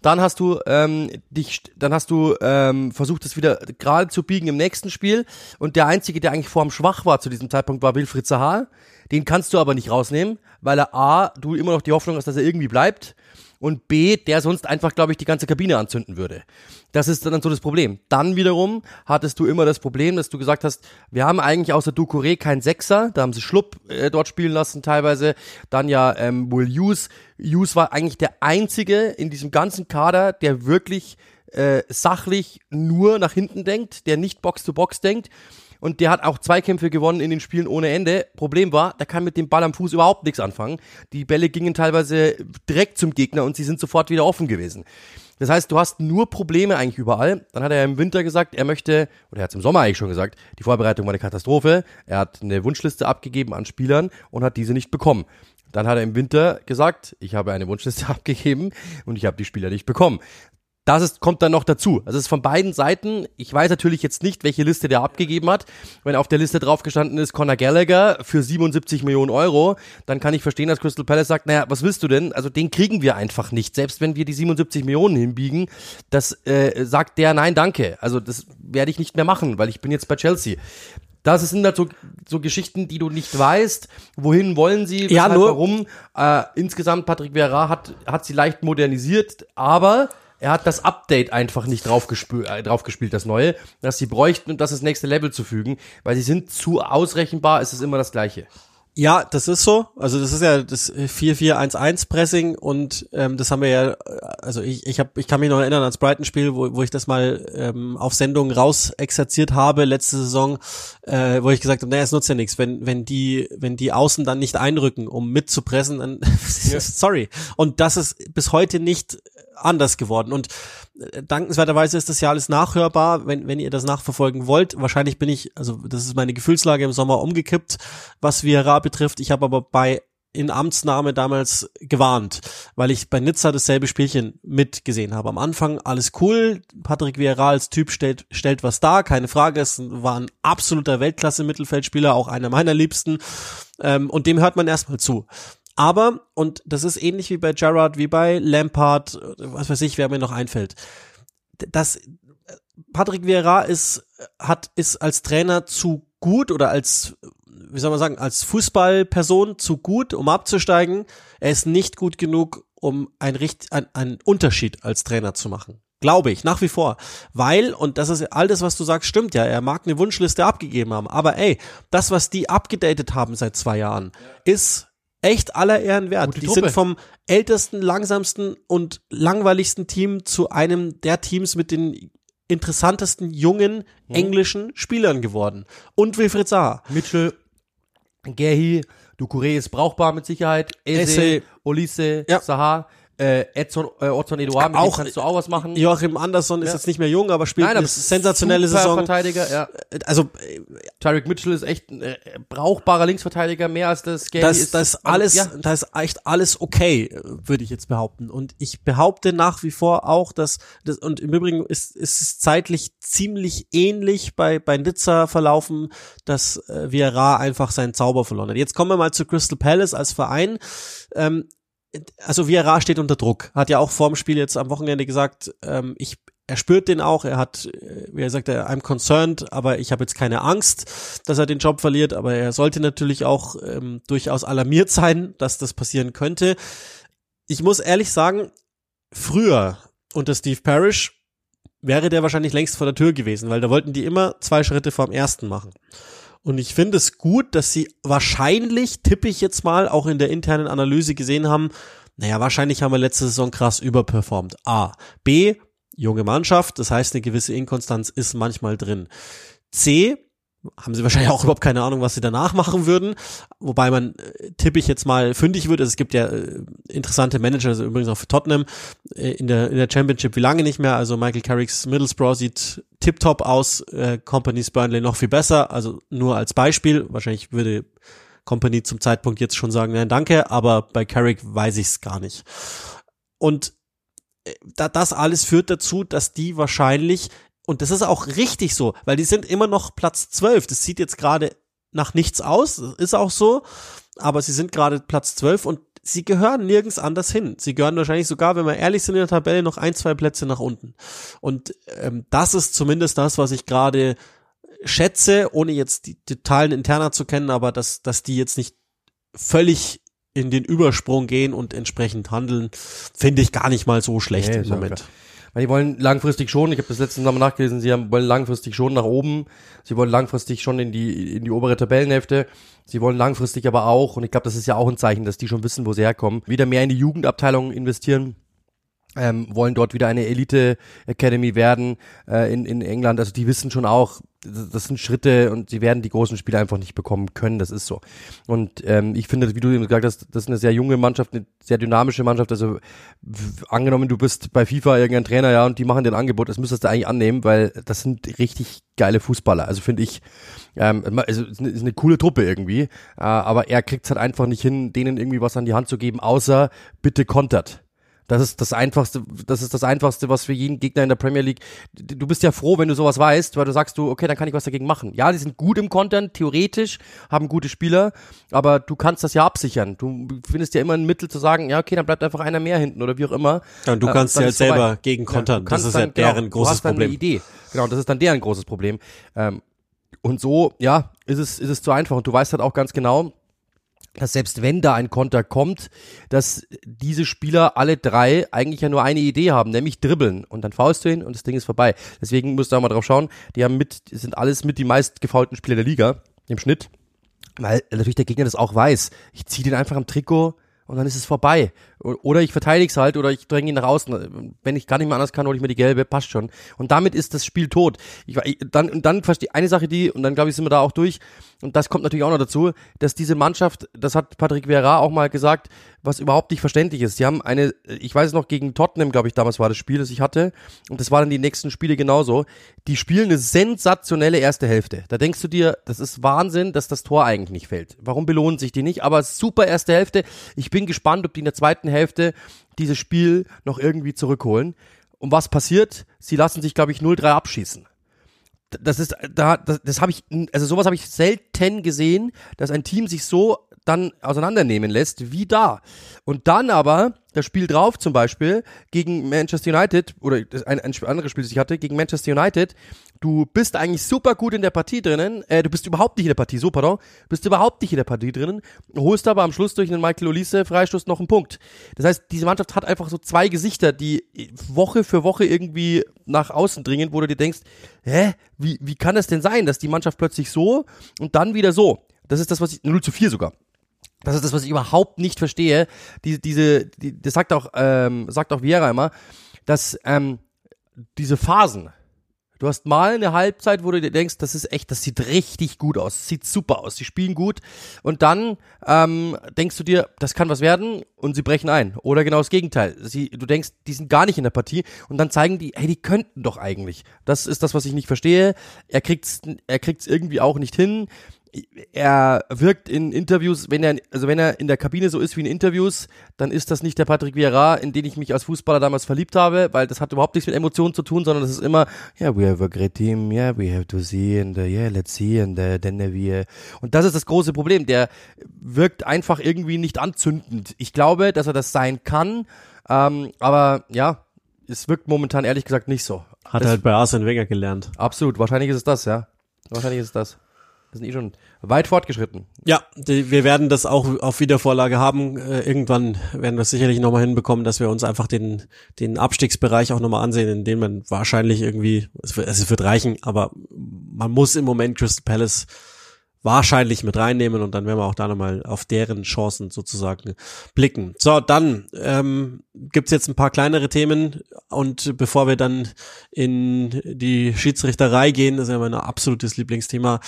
Dann hast du ähm, dich, dann hast du ähm, versucht, das wieder gerade zu biegen im nächsten Spiel. Und der einzige, der eigentlich formschwach war zu diesem Zeitpunkt, war Wilfried Zaha. Den kannst du aber nicht rausnehmen, weil er A, du immer noch die Hoffnung hast, dass er irgendwie bleibt und B, der sonst einfach, glaube ich, die ganze Kabine anzünden würde. Das ist dann so das Problem. Dann wiederum hattest du immer das Problem, dass du gesagt hast, wir haben eigentlich außer Ducouré keinen Sechser, da haben sie Schlupp äh, dort spielen lassen teilweise, dann ja ähm, Will Hughes. Hughes war eigentlich der einzige in diesem ganzen Kader, der wirklich äh, sachlich nur nach hinten denkt, der nicht Box-to-Box -Box denkt und der hat auch Zweikämpfe gewonnen in den Spielen ohne Ende. Problem war, der kann mit dem Ball am Fuß überhaupt nichts anfangen. Die Bälle gingen teilweise direkt zum Gegner und sie sind sofort wieder offen gewesen. Das heißt, du hast nur Probleme eigentlich überall. Dann hat er im Winter gesagt, er möchte, oder er hat es im Sommer eigentlich schon gesagt, die Vorbereitung war eine Katastrophe. Er hat eine Wunschliste abgegeben an Spielern und hat diese nicht bekommen. Dann hat er im Winter gesagt, ich habe eine Wunschliste abgegeben und ich habe die Spieler nicht bekommen das ist, kommt dann noch dazu. Also es ist von beiden Seiten. Ich weiß natürlich jetzt nicht, welche Liste der abgegeben hat. Wenn auf der Liste drauf gestanden ist Conor Gallagher für 77 Millionen Euro, dann kann ich verstehen, dass Crystal Palace sagt, naja, was willst du denn? Also den kriegen wir einfach nicht. Selbst wenn wir die 77 Millionen hinbiegen, das äh, sagt der, nein, danke. Also das werde ich nicht mehr machen, weil ich bin jetzt bei Chelsea. Das sind halt so, so Geschichten, die du nicht weißt. Wohin wollen sie? Ja, nur warum? Äh, insgesamt Patrick Vieira hat, hat sie leicht modernisiert, aber er hat das Update einfach nicht draufgespielt, äh, draufgespielt, das neue, dass sie bräuchten, um das ins nächste Level zu fügen, weil sie sind zu ausrechenbar, es ist immer das gleiche. Ja, das ist so. Also das ist ja das 4-4-1-1 Pressing und ähm, das haben wir ja, also ich, ich, hab, ich kann mich noch erinnern ans Brighton-Spiel, wo, wo ich das mal ähm, auf Sendung rausexerziert habe letzte Saison, äh, wo ich gesagt habe, naja, es nutzt ja nichts, wenn, wenn die, wenn die Außen dann nicht einrücken, um mitzupressen, dann sorry. Und das ist bis heute nicht anders geworden. Und äh, dankenswerterweise ist das ja alles nachhörbar, wenn, wenn ihr das nachverfolgen wollt. Wahrscheinlich bin ich, also das ist meine Gefühlslage im Sommer umgekippt, was Vieira betrifft. Ich habe aber bei in Amtsnahme damals gewarnt, weil ich bei Nizza dasselbe Spielchen mitgesehen habe. Am Anfang alles cool, Patrick Vieira als Typ stellt, stellt was dar, keine Frage, es war ein absoluter Weltklasse-Mittelfeldspieler, auch einer meiner Liebsten ähm, und dem hört man erstmal zu. Aber, und das ist ähnlich wie bei Gerard, wie bei Lampard, was weiß ich, wer mir noch einfällt, das, Patrick Vieira ist, hat, ist als Trainer zu gut oder als, wie soll man sagen, als Fußballperson zu gut, um abzusteigen. Er ist nicht gut genug, um ein, ein, einen Unterschied als Trainer zu machen. Glaube ich, nach wie vor. Weil, und das ist all das, was du sagst, stimmt ja, er mag eine Wunschliste abgegeben haben. Aber ey, das, was die abgedatet haben seit zwei Jahren, ja. ist echt aller Ehren wert. Gute die Truppe. sind vom ältesten, langsamsten und langweiligsten Team zu einem der Teams mit den interessantesten jungen Mhm. englischen Spielern geworden. Und Wilfried Zaha. Mitchell, Gehi, Ducouré ist brauchbar mit Sicherheit. Eze. Olise, Ja. Saha, äh, Edson, äh, Otson Eduard, mit Auch- kannst du auch was machen. Joachim Andersson ist Ja. jetzt nicht mehr jung, aber spielt Nein, eine aber sensationelle super Saison. Verteidiger, ja. Also äh, Tyreek Mitchell ist echt ein äh, brauchbarer Linksverteidiger, mehr als das Gehi das, ist. das ist alles, Ja, das ist echt alles okay, äh, würde ich jetzt behaupten. Und ich behaupte nach wie vor auch, dass das und im Übrigen ist, ist es zeitlich ziemlich ähnlich bei bei Nizza verlaufen, dass äh, Vieira einfach seinen Zauber verloren hat. Jetzt kommen wir mal zu Crystal Palace als Verein. Ähm, also Vieira steht unter Druck. Hat ja auch vorm Spiel jetzt am Wochenende gesagt, ähm, ich er spürt den auch, er hat, äh, wie er sagt, I'm concerned, aber ich habe jetzt keine Angst, dass er den Job verliert, aber er sollte natürlich auch ähm, durchaus alarmiert sein, dass das passieren könnte. Ich muss ehrlich sagen, früher unter Steve Parrish wäre der wahrscheinlich längst vor der Tür gewesen, weil da wollten die immer zwei Schritte vorm ersten machen. Und ich finde es gut, dass sie wahrscheinlich, tippe ich jetzt mal, auch in der internen Analyse gesehen haben, naja, wahrscheinlich haben wir letzte Saison krass überperformt. A. B. Junge Mannschaft, das heißt, eine gewisse Inkonstanz ist manchmal drin. C. Haben sie wahrscheinlich auch überhaupt keine Ahnung, was sie danach machen würden. Wobei man, äh, tippe ich jetzt mal, fündig wird. Also es gibt ja äh, interessante Manager, also übrigens auch für Tottenham äh, in der, in der Championship wie lange nicht mehr. Also Michael Carricks Middlesbrough sieht tipptopp aus, äh, Company's Burnley noch viel besser. Also nur als Beispiel. Wahrscheinlich würde Company zum Zeitpunkt jetzt schon sagen, nein, danke, aber bei Carrick weiß ich es gar nicht. Und äh, da, das alles führt dazu, dass die wahrscheinlich, und das ist auch richtig so, weil die sind immer noch Platz 12. Das sieht jetzt gerade nach nichts aus, das ist auch so, aber sie sind gerade Platz 12 und sie gehören nirgends anders hin. Sie gehören wahrscheinlich sogar, wenn wir ehrlich sind, in der Tabelle noch ein, zwei Plätze nach unten. Und ähm, das ist zumindest das, was ich gerade schätze, ohne jetzt die totalen Interna zu kennen, aber dass, dass die jetzt nicht völlig in den Übersprung gehen und entsprechend handeln, finde ich gar nicht mal so schlecht Nee, im Moment. klar. Weil die wollen langfristig schon, ich habe das letzte Mal nachgelesen, sie haben, wollen langfristig schon nach oben, sie wollen langfristig schon in die, in die obere Tabellenhälfte, sie wollen langfristig aber auch, und ich glaube, das ist ja auch ein Zeichen, dass die schon wissen, wo sie herkommen, wieder mehr in die Jugendabteilung investieren, ähm, wollen dort wieder eine Elite Academy werden äh, in, in England. Also die wissen schon auch, das sind Schritte und sie werden die großen Spiele einfach nicht bekommen können. Das ist so. Und ähm, ich finde, wie du eben gesagt hast, das ist eine sehr junge Mannschaft, eine sehr dynamische Mannschaft. Also angenommen, du bist bei FIFA irgendein Trainer, ja, und die machen dir ein Angebot, das müsstest du eigentlich annehmen, weil das sind richtig geile Fußballer. Also finde ich, ähm, also ist eine, ist eine coole Truppe irgendwie. Äh, aber er kriegt es halt einfach nicht hin, denen irgendwie was an die Hand zu geben, außer bitte kontert. Das ist das einfachste, das ist das einfachste, was für jeden Gegner in der Premier League. Du bist ja froh, wenn du sowas weißt, weil du sagst du, okay, dann kann ich was dagegen machen. Ja, die sind gut im Content, theoretisch, haben gute Spieler, aber du kannst das ja absichern. Du findest ja immer ein Mittel zu sagen, ja, okay, dann bleibt einfach einer mehr hinten oder wie auch immer. Ja, und du Äh, kannst dann ja selber vorbei. gegen Ja, kontern. du das ist ja dann- genau, deren du großes hast dann Problem. Eine Idee. Genau, das ist dann deren großes Problem. Ähm, und so, ja, ist es, ist es zu einfach. Und du weißt halt auch ganz genau, dass selbst wenn da ein Konter kommt, dass diese Spieler alle drei eigentlich ja nur eine Idee haben, nämlich dribbeln. Und dann faulst du ihn und das Ding ist vorbei. Deswegen musst du auch mal drauf schauen. Die haben mit, sind alles mit die meist gefaulten Spieler der Liga im Schnitt. Weil natürlich der Gegner das auch weiß. Ich ziehe den einfach am Trikot und dann ist es vorbei. Oder ich verteidige es halt oder ich dränge ihn nach außen. Wenn ich gar nicht mehr anders kann, hole ich mir die gelbe, passt schon. Und damit ist das Spiel tot. Ich, dann, und dann verstehe eine Sache, die, und dann glaube ich, sind wir da auch durch, und das kommt natürlich auch noch dazu, dass diese Mannschaft, das hat Patrick Vieira auch mal gesagt, was überhaupt nicht verständlich ist. Die haben eine, ich weiß noch, gegen Tottenham, glaube ich, damals war das Spiel, das ich hatte, und das waren dann die nächsten Spiele genauso. Die spielen eine sensationelle erste Hälfte. Da denkst du dir, das ist Wahnsinn, dass das Tor eigentlich nicht fällt. Warum belohnen sich die nicht? Aber super erste Hälfte. Ich bin gespannt, ob die in der zweiten Hälfte dieses Spiel noch irgendwie zurückholen. Und was passiert? Sie lassen sich, glaube ich, 0-3 abschießen das ist da das, das habe ich also sowas habe ich selten gesehen, dass ein Team sich so dann auseinandernehmen lässt wie da. Und dann aber das Spiel drauf zum Beispiel gegen Manchester United oder ein, ein anderes Spiel, das ich hatte gegen Manchester United. Du bist eigentlich super gut in der Partie drinnen. Äh, du bist überhaupt nicht in der Partie, so pardon. Bist überhaupt nicht in der Partie drinnen. Holst aber am Schluss durch einen Michael Olise Freistoß noch einen Punkt. Das heißt, diese Mannschaft hat einfach so zwei Gesichter, die Woche für Woche irgendwie nach außen dringen, wo du dir denkst, hä, wie, wie kann das denn sein, dass die Mannschaft plötzlich so und dann wieder so? Das ist das, was ich, 0 zu 4 sogar. Das ist das, was ich überhaupt nicht verstehe. Die, diese, die, das sagt auch, ähm, sagt auch Vieira immer, dass ähm, diese Phasen, Du hast mal eine Halbzeit, wo du dir denkst, das ist echt, das sieht richtig gut aus, sieht super aus, sie spielen gut. Und dann ähm, denkst du dir, das kann was werden und sie brechen ein. Oder genau das Gegenteil. Sie, du denkst, die sind gar nicht in der Partie und dann zeigen die, hey, die könnten doch eigentlich. Das ist das, was ich nicht verstehe. Er kriegt's, er kriegt's irgendwie auch nicht hin er wirkt in Interviews, wenn er, also wenn er in der Kabine so ist wie in Interviews, dann ist das nicht der Patrick Vieira, in den ich mich als Fußballer damals verliebt habe, weil das hat überhaupt nichts mit Emotionen zu tun, sondern das ist immer, yeah, we have a great team, yeah, we have to see, and uh, yeah, let's see, and uh, then we, und das ist das große Problem, der wirkt einfach irgendwie nicht anzündend. Ich glaube, dass er das sein kann, ähm, aber ja, es wirkt momentan ehrlich gesagt nicht so. Hat er halt bei Arsene Wenger gelernt. Absolut, wahrscheinlich ist es das, ja. Wahrscheinlich ist es das. Wir sind eh schon weit fortgeschritten. Ja, die, wir werden das auch auf Wiedervorlage haben. Äh, irgendwann werden wir es sicherlich nochmal hinbekommen, dass wir uns einfach den, den Abstiegsbereich auch nochmal ansehen, in dem man wahrscheinlich irgendwie, es wird, es wird reichen, aber man muss im Moment Crystal Palace wahrscheinlich mit reinnehmen und dann werden wir auch da nochmal auf deren Chancen sozusagen blicken. So, dann ähm, gibt jetzt ein paar kleinere Themen und bevor wir dann in die Schiedsrichterei gehen, das ist ja mein absolutes Lieblingsthema,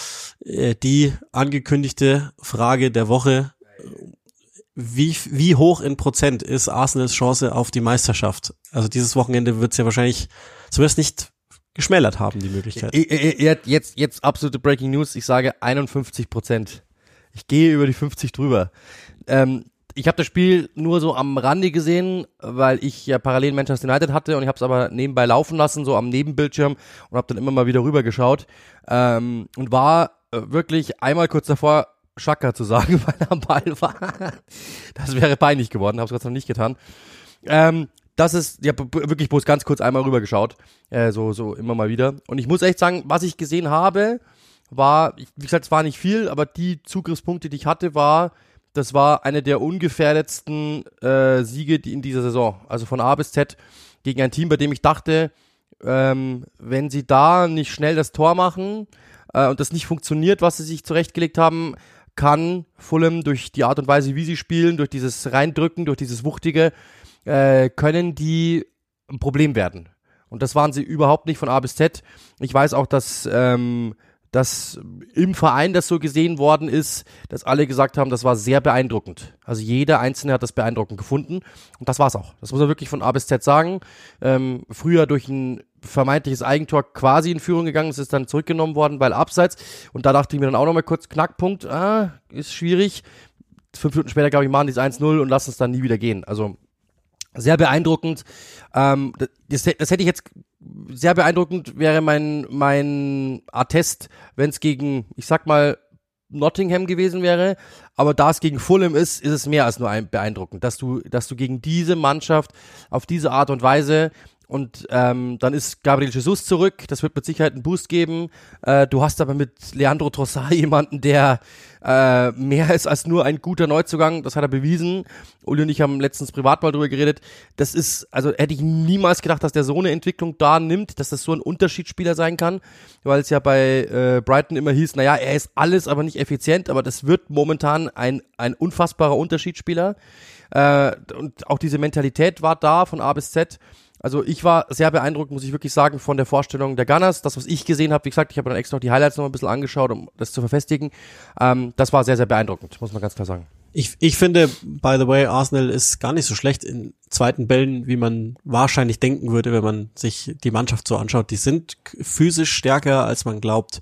äh, die angekündigte Frage der Woche. Wie, wie hoch in Prozent ist Arsenals Chance auf die Meisterschaft? Also dieses Wochenende wird es ja wahrscheinlich zumindest nicht geschmälert haben, die Möglichkeit. Jetzt, jetzt absolute Breaking News. Ich sage 51 Prozent. Ich gehe über die 50 drüber. Ähm, ich habe das Spiel nur so am Rande gesehen, weil ich ja parallel Manchester United hatte und ich habe es aber nebenbei laufen lassen, so am Nebenbildschirm und habe dann immer mal wieder rüber geschaut ähm, und war äh, wirklich einmal kurz davor, Schaka zu sagen, weil er am Ball war. Das wäre peinlich geworden, habe es Gott noch nicht getan. Ähm, das ist, ich habe wirklich bloß ganz kurz einmal rübergeschaut, äh, so, so immer mal wieder. Und ich muss echt sagen, was ich gesehen habe, war, wie gesagt, es war nicht viel, aber die Zugriffspunkte, die ich hatte, war, das war eine der ungefährdetsten äh, Siege die in dieser Saison. Also von A bis Z gegen ein Team, bei dem ich dachte, ähm, wenn sie da nicht schnell das Tor machen äh, und das nicht funktioniert, was sie sich zurechtgelegt haben, kann Fulham durch die Art und Weise, wie sie spielen, durch dieses Reindrücken, durch dieses Wuchtige, äh, können die ein Problem werden. Und das waren sie überhaupt nicht von A bis Z. Ich weiß auch, dass, ähm, dass im Verein das so gesehen worden ist, dass alle gesagt haben, das war sehr beeindruckend. Also jeder Einzelne hat das beeindruckend gefunden. Und das war's auch. Das muss man wirklich von A bis Z sagen. Ähm, früher durch ein vermeintliches Eigentor quasi in Führung gegangen, es ist dann zurückgenommen worden, weil abseits. Und da dachte ich mir dann auch nochmal kurz, Knackpunkt, ah, ist schwierig. Fünf Minuten später, glaube ich, machen die es 1-0 und lassen es dann nie wieder gehen. Also sehr beeindruckend. Ähm, das, das hätte ich jetzt sehr beeindruckend wäre mein mein Attest, wenn es gegen, ich sag mal Nottingham gewesen wäre, aber da es gegen Fulham ist, ist es mehr als nur ein beeindruckend, dass du dass du gegen diese Mannschaft auf diese Art und Weise und ähm, dann ist Gabriel Jesus zurück. Das wird mit Sicherheit einen Boost geben. Äh, du hast aber mit Leandro Trossard jemanden, der äh, mehr ist als nur ein guter Neuzugang. Das hat er bewiesen. Uli und ich haben letztens privat mal drüber geredet. Das ist, also hätte ich niemals gedacht, dass der so eine Entwicklung da nimmt, dass das so ein Unterschiedsspieler sein kann. Weil es ja bei äh, Brighton immer hieß, naja, er ist alles, aber nicht effizient. Aber das wird momentan ein, ein unfassbarer Unterschiedsspieler. Äh, und auch diese Mentalität war da von A bis Z. Also ich war sehr beeindruckt, muss ich wirklich sagen, von der Vorstellung der Gunners. Das, was ich gesehen habe, wie gesagt, ich habe dann extra noch die Highlights noch ein bisschen angeschaut, um das zu verfestigen. Ähm, das war sehr, sehr beeindruckend, muss man ganz klar sagen. Ich, ich finde, by the way, Arsenal ist gar nicht so schlecht in zweiten Bällen, wie man wahrscheinlich denken würde, wenn man sich die Mannschaft so anschaut. Die sind physisch stärker, als man glaubt.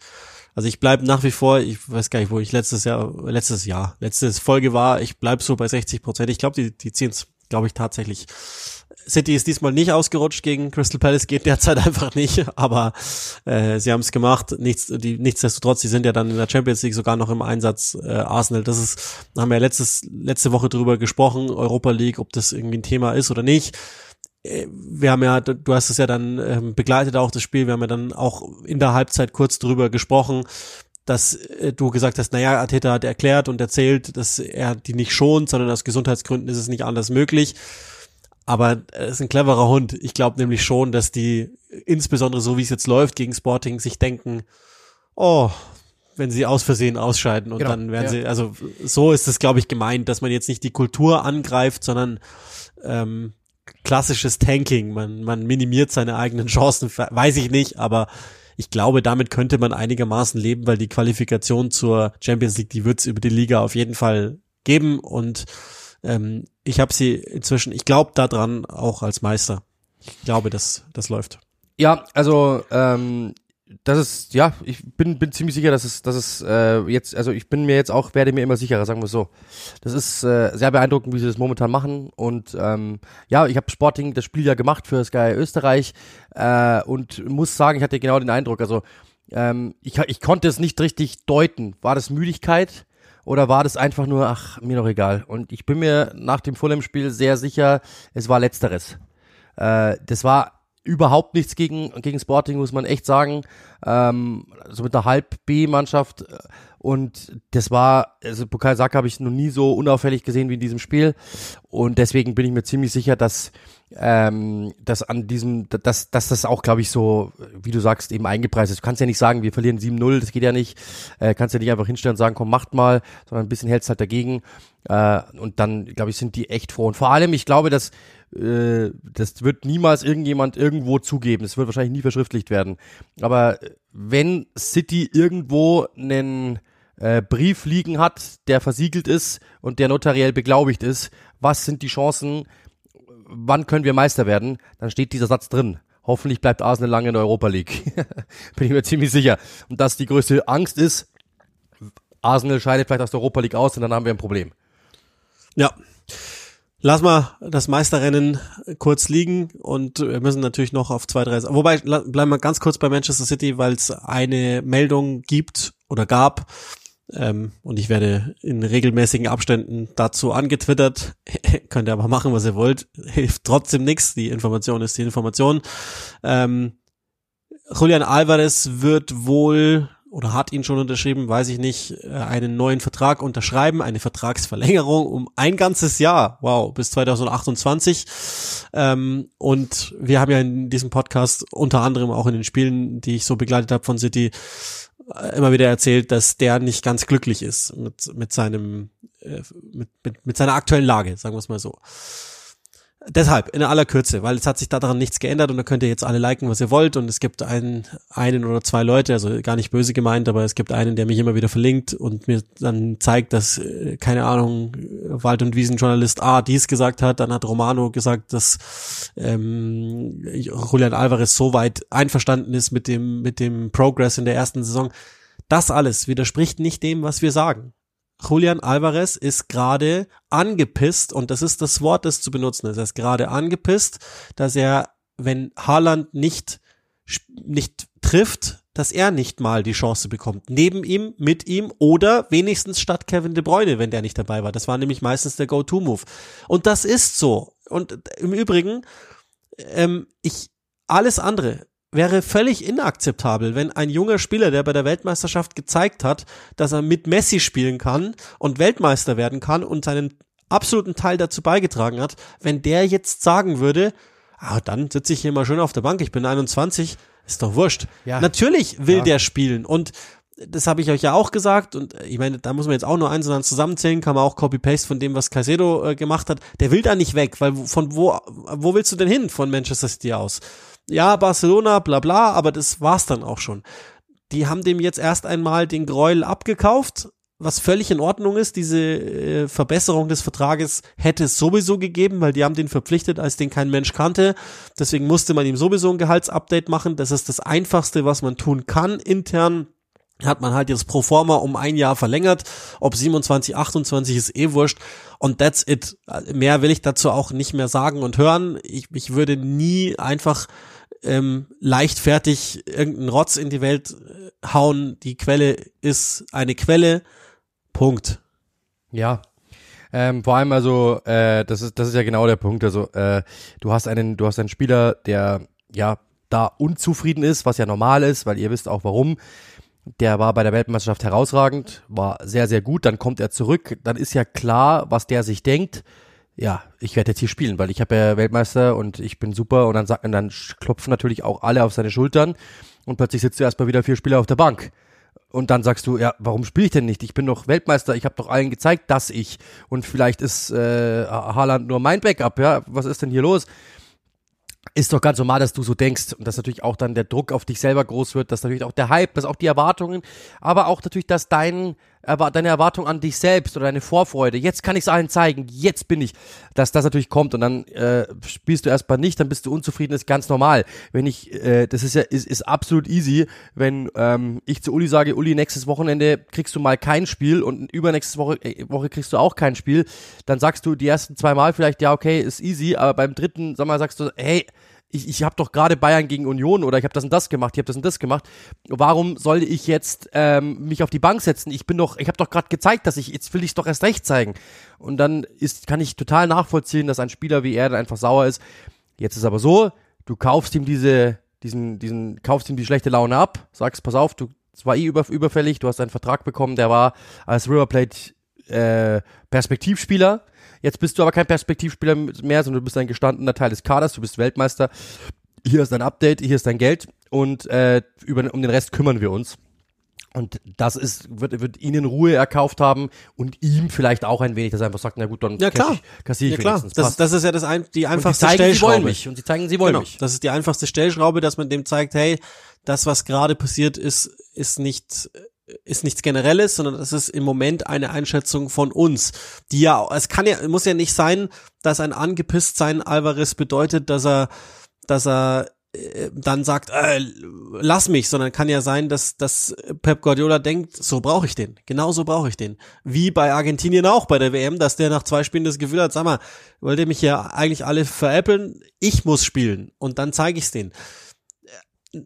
Also ich bleibe nach wie vor, ich weiß gar nicht, wo ich letztes Jahr, letztes Jahr, letztes Folge war, ich bleib so bei 60 Prozent. Ich glaube, die, die ziehen es, glaube ich, tatsächlich City ist diesmal nicht ausgerutscht gegen Crystal Palace, geht derzeit einfach nicht, aber äh, sie haben es gemacht. Nichts, die, nichtsdestotrotz, sie sind ja dann in der Champions League sogar noch im Einsatz. Äh, Arsenal, das ist, haben wir ja letztes, letzte Woche drüber gesprochen, Europa League, ob das irgendwie ein Thema ist oder nicht. Äh, wir haben ja, du hast es ja dann ähm, begleitet auch das Spiel, wir haben ja dann auch in der Halbzeit kurz drüber gesprochen dass äh, du gesagt hast, naja, Ateta hat erklärt und erzählt, dass er die nicht schont, sondern aus Gesundheitsgründen ist es nicht anders möglich. Aber er ist ein cleverer Hund. Ich glaube nämlich schon, dass die, insbesondere so wie es jetzt läuft gegen Sporting, sich denken, oh, wenn sie aus Versehen ausscheiden und Genau, dann werden ja. sie, also so ist es, glaube ich, gemeint, dass man jetzt nicht die Kultur angreift, sondern ähm, klassisches Tanking. Man, man minimiert seine eigenen Chancen, weiß ich nicht, aber ich glaube, damit könnte man einigermaßen leben, weil die Qualifikation zur Champions League, die wird's über die Liga auf jeden Fall geben und ähm, ich habe sie inzwischen, ich glaube daran auch als Meister. Ich glaube, das, das läuft. Ja, also ähm, das ist, ja, ich bin, bin ziemlich sicher, dass es, dass es äh, jetzt, also ich bin mir jetzt auch, werde mir immer sicherer, sagen wir es so. Das ist äh, sehr beeindruckend, wie sie das momentan machen. Und ähm, ja, ich habe Sporting das Spiel ja gemacht für Sky Österreich äh, und muss sagen, ich hatte genau den Eindruck, also ähm, ich, ich konnte es nicht richtig deuten. War das Müdigkeit? Oder war das einfach nur, ach, mir doch egal. Und ich bin mir nach dem Fulham-Spiel sehr sicher, es war letzteres. Äh, das war überhaupt nichts gegen, gegen Sporting, muss man echt sagen. Ähm, so mit einer Halb-B-Mannschaft. Und das war, also Pokal Saka habe ich noch nie so unauffällig gesehen wie in diesem Spiel. Und deswegen bin ich mir ziemlich sicher, dass, ähm, dass an diesem, dass, dass das auch, glaube ich, so, wie du sagst, eben eingepreist ist. Du kannst ja nicht sagen, wir verlieren 7-0, das geht ja nicht. Äh, kannst ja nicht einfach hinstellen und sagen, komm, macht mal, sondern ein bisschen hältst halt dagegen. Äh, und dann, glaube ich, sind die echt froh. Und vor allem, ich glaube, dass äh, das wird niemals irgendjemand irgendwo zugeben. Es wird wahrscheinlich nie verschriftlicht werden. Aber wenn City irgendwo einen äh, Brief liegen hat, der versiegelt ist und der notariell beglaubigt ist, was sind die Chancen, wann können wir Meister werden, dann steht dieser Satz drin. Hoffentlich bleibt Arsenal lange in der Europa League. Bin ich mir ziemlich sicher. Und dass die größte Angst ist, Arsenal scheidet vielleicht aus der Europa League aus und dann haben wir ein Problem. Ja. Lass mal das Meisterrennen kurz liegen und wir müssen natürlich noch auf zwei, drei. Wobei, bleiben wir ganz kurz bei Manchester City, weil es eine Meldung gibt oder gab. Ähm, und ich werde in regelmäßigen Abständen dazu angetwittert. Könnt ihr aber machen, was ihr wollt. Hilft trotzdem nichts. Die Information ist die Information. Ähm, Julian Alvarez wird wohl oder hat ihn schon unterschrieben, weiß ich nicht, äh, einen neuen Vertrag unterschreiben, eine Vertragsverlängerung um ein ganzes Jahr, wow, bis 2028. Ähm, und wir haben ja in diesem Podcast unter anderem auch in den Spielen, die ich so begleitet habe von City, immer wieder erzählt, dass der nicht ganz glücklich ist mit, mit seinem, äh, mit, mit, mit seiner aktuellen Lage, sagen wir es mal so. Deshalb, in aller Kürze, weil es hat sich daran nichts geändert und da könnt ihr jetzt alle liken, was ihr wollt und es gibt einen, einen oder zwei Leute, also gar nicht böse gemeint, aber es gibt einen, der mich immer wieder verlinkt und mir dann zeigt, dass, äh, keine Ahnung, Wald- und Wiesenjournalist A dies gesagt hat, dann hat Romano gesagt, dass ähm, Julian Alvarez so weit einverstanden ist mit dem, mit dem Progress in der ersten Saison. Das alles widerspricht nicht dem, was wir sagen. Julian Alvarez ist gerade angepisst und das ist das Wort, das zu benutzen ist. Er ist gerade angepisst, dass er, wenn Haaland nicht, nicht trifft, dass er nicht mal die Chance bekommt. Neben ihm, mit ihm oder wenigstens statt Kevin De Bruyne, wenn der nicht dabei war. Das war nämlich meistens der Go-To-Move. Und das ist so. Und im Übrigen, ähm, ich, alles andere wäre völlig inakzeptabel, wenn ein junger Spieler, der bei der Weltmeisterschaft gezeigt hat, dass er mit Messi spielen kann und Weltmeister werden kann und seinen absoluten Teil dazu beigetragen hat, wenn der jetzt sagen würde, ah, dann sitze ich hier mal schön auf der Bank, ich bin 21, ist doch wurscht. Ja. Natürlich will Ja. der spielen und das habe ich euch ja auch gesagt und äh, ich meine, da muss man jetzt auch nur eins und eins zusammenzählen, kann man auch Copy-Paste von dem, was Caicedo äh, gemacht hat. Der will da nicht weg, weil von wo, wo willst du denn hin von Manchester City aus? Ja, Barcelona, bla bla, aber das war's dann auch schon. Die haben dem jetzt erst einmal den Gräuel abgekauft, was völlig in Ordnung ist. Diese äh, Verbesserung des Vertrages hätte es sowieso gegeben, weil die haben den verpflichtet, als den kein Mensch kannte. Deswegen musste man ihm sowieso ein Gehaltsupdate machen. Das ist das Einfachste, was man tun kann intern hat man halt jetzt pro forma um ein Jahr verlängert. Ob 27, 28 ist eh wurscht. Und that's it. Mehr will ich dazu auch nicht mehr sagen und hören. Ich, ich würde nie einfach ähm, leichtfertig irgendeinen Rotz in die Welt äh, hauen. Die Quelle ist eine Quelle. Punkt. Ja. Ähm, vor allem also, äh, das ist das ist ja genau der Punkt. Also äh, du hast einen, du hast einen Spieler, der ja da unzufrieden ist, was ja normal ist, weil ihr wisst auch warum. Der war bei der Weltmeisterschaft herausragend, war sehr, sehr gut. Dann kommt er zurück. Dann ist ja klar, was der sich denkt. Ja, ich werde jetzt hier spielen, weil ich habe ja Weltmeister und ich bin super. Und dann sagt, dann klopfen natürlich auch alle auf seine Schultern. Und plötzlich sitzt du erstmal wieder vier Spieler auf der Bank. Und dann sagst du, ja, warum spiele ich denn nicht? Ich bin doch Weltmeister, ich habe doch allen gezeigt, dass ich. Und vielleicht ist äh, Haaland nur mein Backup, ja. Was ist denn hier los? ist doch ganz normal, dass du so denkst und dass natürlich auch dann der Druck auf dich selber groß wird, dass natürlich auch der Hype, dass auch die Erwartungen, aber auch natürlich, dass dein, deine Erwartung an dich selbst oder deine Vorfreude, jetzt kann ich es allen zeigen, jetzt bin ich, dass das natürlich kommt und dann äh, spielst du erstmal nicht, dann bist du unzufrieden, ist ganz normal. Wenn ich, äh, das ist ja, ist, ist absolut easy, wenn ähm, ich zu Uli sage, Uli, nächstes Wochenende kriegst du mal kein Spiel und übernächste Woche, äh, Woche kriegst du auch kein Spiel, dann sagst du die ersten zwei Mal vielleicht, ja, okay, ist easy, aber beim dritten, sag mal, sagst du, hey, ich, ich habe doch gerade Bayern gegen Union oder ich habe das und das gemacht, ich habe das und das gemacht. Warum soll ich jetzt ähm, mich auf die Bank setzen? Ich bin doch, ich habe doch gerade gezeigt, dass ich jetzt will ich doch erst recht zeigen. Und dann ist kann ich total nachvollziehen, dass ein Spieler wie er dann einfach sauer ist. Jetzt ist aber so, du kaufst ihm diese diesen diesen kaufst ihm die schlechte Laune ab, sagst pass auf, du es war eh über, überfällig, du hast einen Vertrag bekommen, der war als River Plate äh, Perspektivspieler Jetzt bist du aber kein Perspektivspieler mehr, sondern du bist ein gestandener Teil des Kaders, du bist Weltmeister. Hier ist dein Update, hier ist dein Geld und äh, über, um den Rest kümmern wir uns. Und das ist, wird, wird ihnen Ruhe erkauft haben und ihm vielleicht auch ein wenig, dass er einfach sagt, na gut, dann ja, klar. Ich, kassiere ich ja, klar. Das, das ist ja das ein, die einfachste und sie zeigen, Stellschraube. Sie wollen mich. Und sie zeigen, sie wollen genau. mich. Das ist die einfachste Stellschraube, dass man dem zeigt, hey, das, was gerade passiert ist, ist nicht ist nichts Generelles, sondern das ist im Moment eine Einschätzung von uns, die ja, es kann ja, muss ja nicht sein, dass ein angepisst sein Alvarez bedeutet, dass er, dass er äh, dann sagt, äh, lass mich, sondern kann ja sein, dass, dass Pep Guardiola denkt, so brauche ich den, genau so brauche ich den. Wie bei Argentinien auch bei der WM, dass der nach zwei Spielen das Gefühl hat, sag mal, wollt ihr mich ja eigentlich alle veräppeln, ich muss spielen und dann zeige ich's denen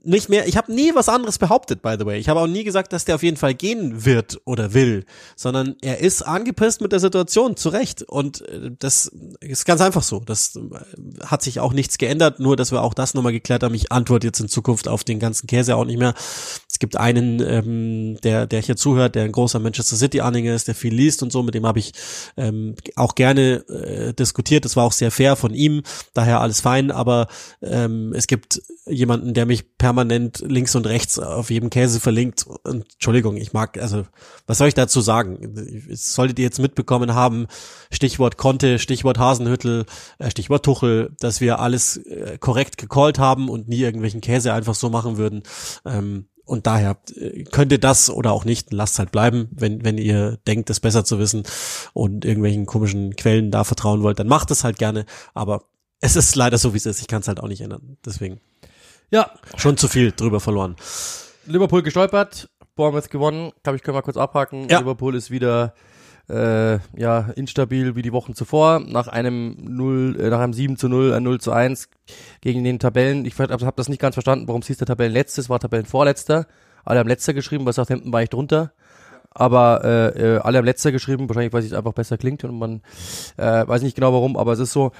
nicht mehr, ich habe nie was anderes behauptet, by the way. Ich habe auch nie gesagt, dass der auf jeden Fall gehen wird oder will, sondern er ist angepisst mit der Situation, zu Recht. Und äh, das ist ganz einfach so. Das äh, hat sich auch nichts geändert, nur dass wir auch das nochmal geklärt haben. Ich antworte jetzt in Zukunft auf den ganzen Käse auch nicht mehr. Es gibt einen, ähm, der, der hier zuhört, der ein großer Manchester City-Anhänger ist, der viel liest und so, mit dem habe ich ähm, auch gerne äh, diskutiert. Das war auch sehr fair von ihm, daher alles fein, aber ähm, es gibt jemanden, der mich permanent links und rechts auf jedem Käse verlinkt. Und, Entschuldigung, ich mag, also, was soll ich dazu sagen? Solltet ihr jetzt mitbekommen haben, Stichwort Konte, Stichwort Hasenhüttel, äh, Stichwort Tuchel, dass wir alles äh, korrekt gecallt haben und nie irgendwelchen Käse einfach so machen würden. Ähm, und daher äh, könnt ihr das oder auch nicht, lasst halt bleiben, wenn, wenn ihr denkt, es besser zu wissen und irgendwelchen komischen Quellen da vertrauen wollt, dann macht es halt gerne. Aber es ist leider so, wie es ist. Ich kann es halt auch nicht ändern. Deswegen. Ja. Schon zu viel drüber verloren. Liverpool gestolpert, Bournemouth gewonnen. Glaube ich, können wir kurz abhaken. Ja. Liverpool ist wieder äh, ja, instabil wie die Wochen zuvor. Nach einem 0, äh, nach einem 7 zu 0, ein 0 zu 1 gegen den Tabellen. Ich habe hab das nicht ganz verstanden, warum es hieß der Tabellenletzte, war Tabellenvorletzter. Alle haben letzter geschrieben, bei Southampton war ich drunter aber äh, äh, alle haben letzter geschrieben, wahrscheinlich weil es einfach besser klingt und man äh, weiß nicht genau warum, aber es ist so,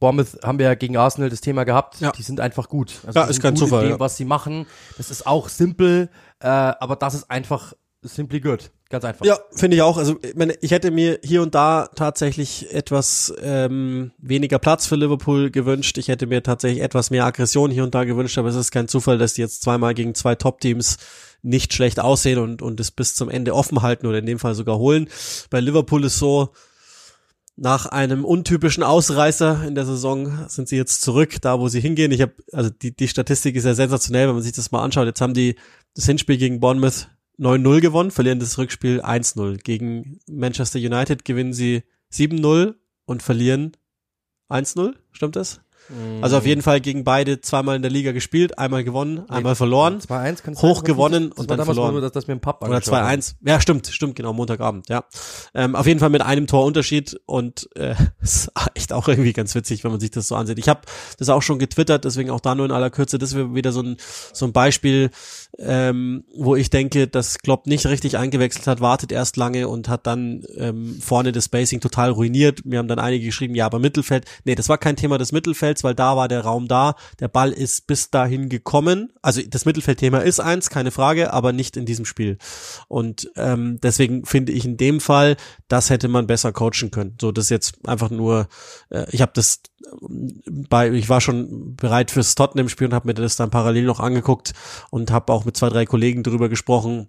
Bournemouth haben wir ja gegen Arsenal das Thema gehabt, ja. die sind einfach gut. Also ja, ist kein Zufall. Dem, ja. was sie machen, das ist auch simpel, äh, aber das ist einfach simply good. Ganz einfach. Ja, finde ich auch. Also ich, meine, ich hätte mir hier und da tatsächlich etwas ähm, weniger Platz für Liverpool gewünscht. Ich hätte mir tatsächlich etwas mehr Aggression hier und da gewünscht, aber es ist kein Zufall, dass die jetzt zweimal gegen zwei Top-Teams nicht schlecht aussehen und, und es bis zum Ende offen halten oder in dem Fall sogar holen. Bei Liverpool ist so, nach einem untypischen Ausreißer in der Saison sind sie jetzt zurück, da wo sie hingehen. Ich habe, also die, die Statistik ist ja sensationell, wenn man sich das mal anschaut. Jetzt haben die das Hinspiel gegen Bournemouth 9-0 gewonnen, verlieren das Rückspiel 1-0. Gegen Manchester United gewinnen sie 7-0 und verlieren 1-0. Stimmt das? Also auf jeden Fall gegen beide zweimal in der Liga gespielt, einmal gewonnen, einmal verloren, 2-1 hoch gewonnen und dann verloren. Dass, dass mir ein Pub Oder 2-1. Ja, stimmt, stimmt, genau, Montagabend, ja. Ähm, auf jeden Fall mit einem Torunterschied und äh, ist echt auch irgendwie ganz witzig, wenn man sich das so ansieht. Ich habe das auch schon getwittert, deswegen auch da nur in aller Kürze. Das wäre wieder so ein, so ein Beispiel, ähm, wo ich denke, dass Klopp nicht richtig eingewechselt hat, wartet erst lange und hat dann ähm, vorne das Spacing total ruiniert. Mir haben dann einige geschrieben, ja, aber Mittelfeld, nee, das war kein Thema des Mittelfelds, weil da war der Raum da, der Ball ist bis dahin gekommen. Also das Mittelfeldthema ist eins, keine Frage, aber nicht in diesem Spiel. Und ähm, deswegen finde ich in dem Fall, das hätte man besser coachen können. So, das jetzt einfach nur, äh, ich habe das bei, ich war schon bereit fürs Tottenham-Spiel und habe mir das dann parallel noch angeguckt und habe auch mit zwei, drei Kollegen darüber gesprochen,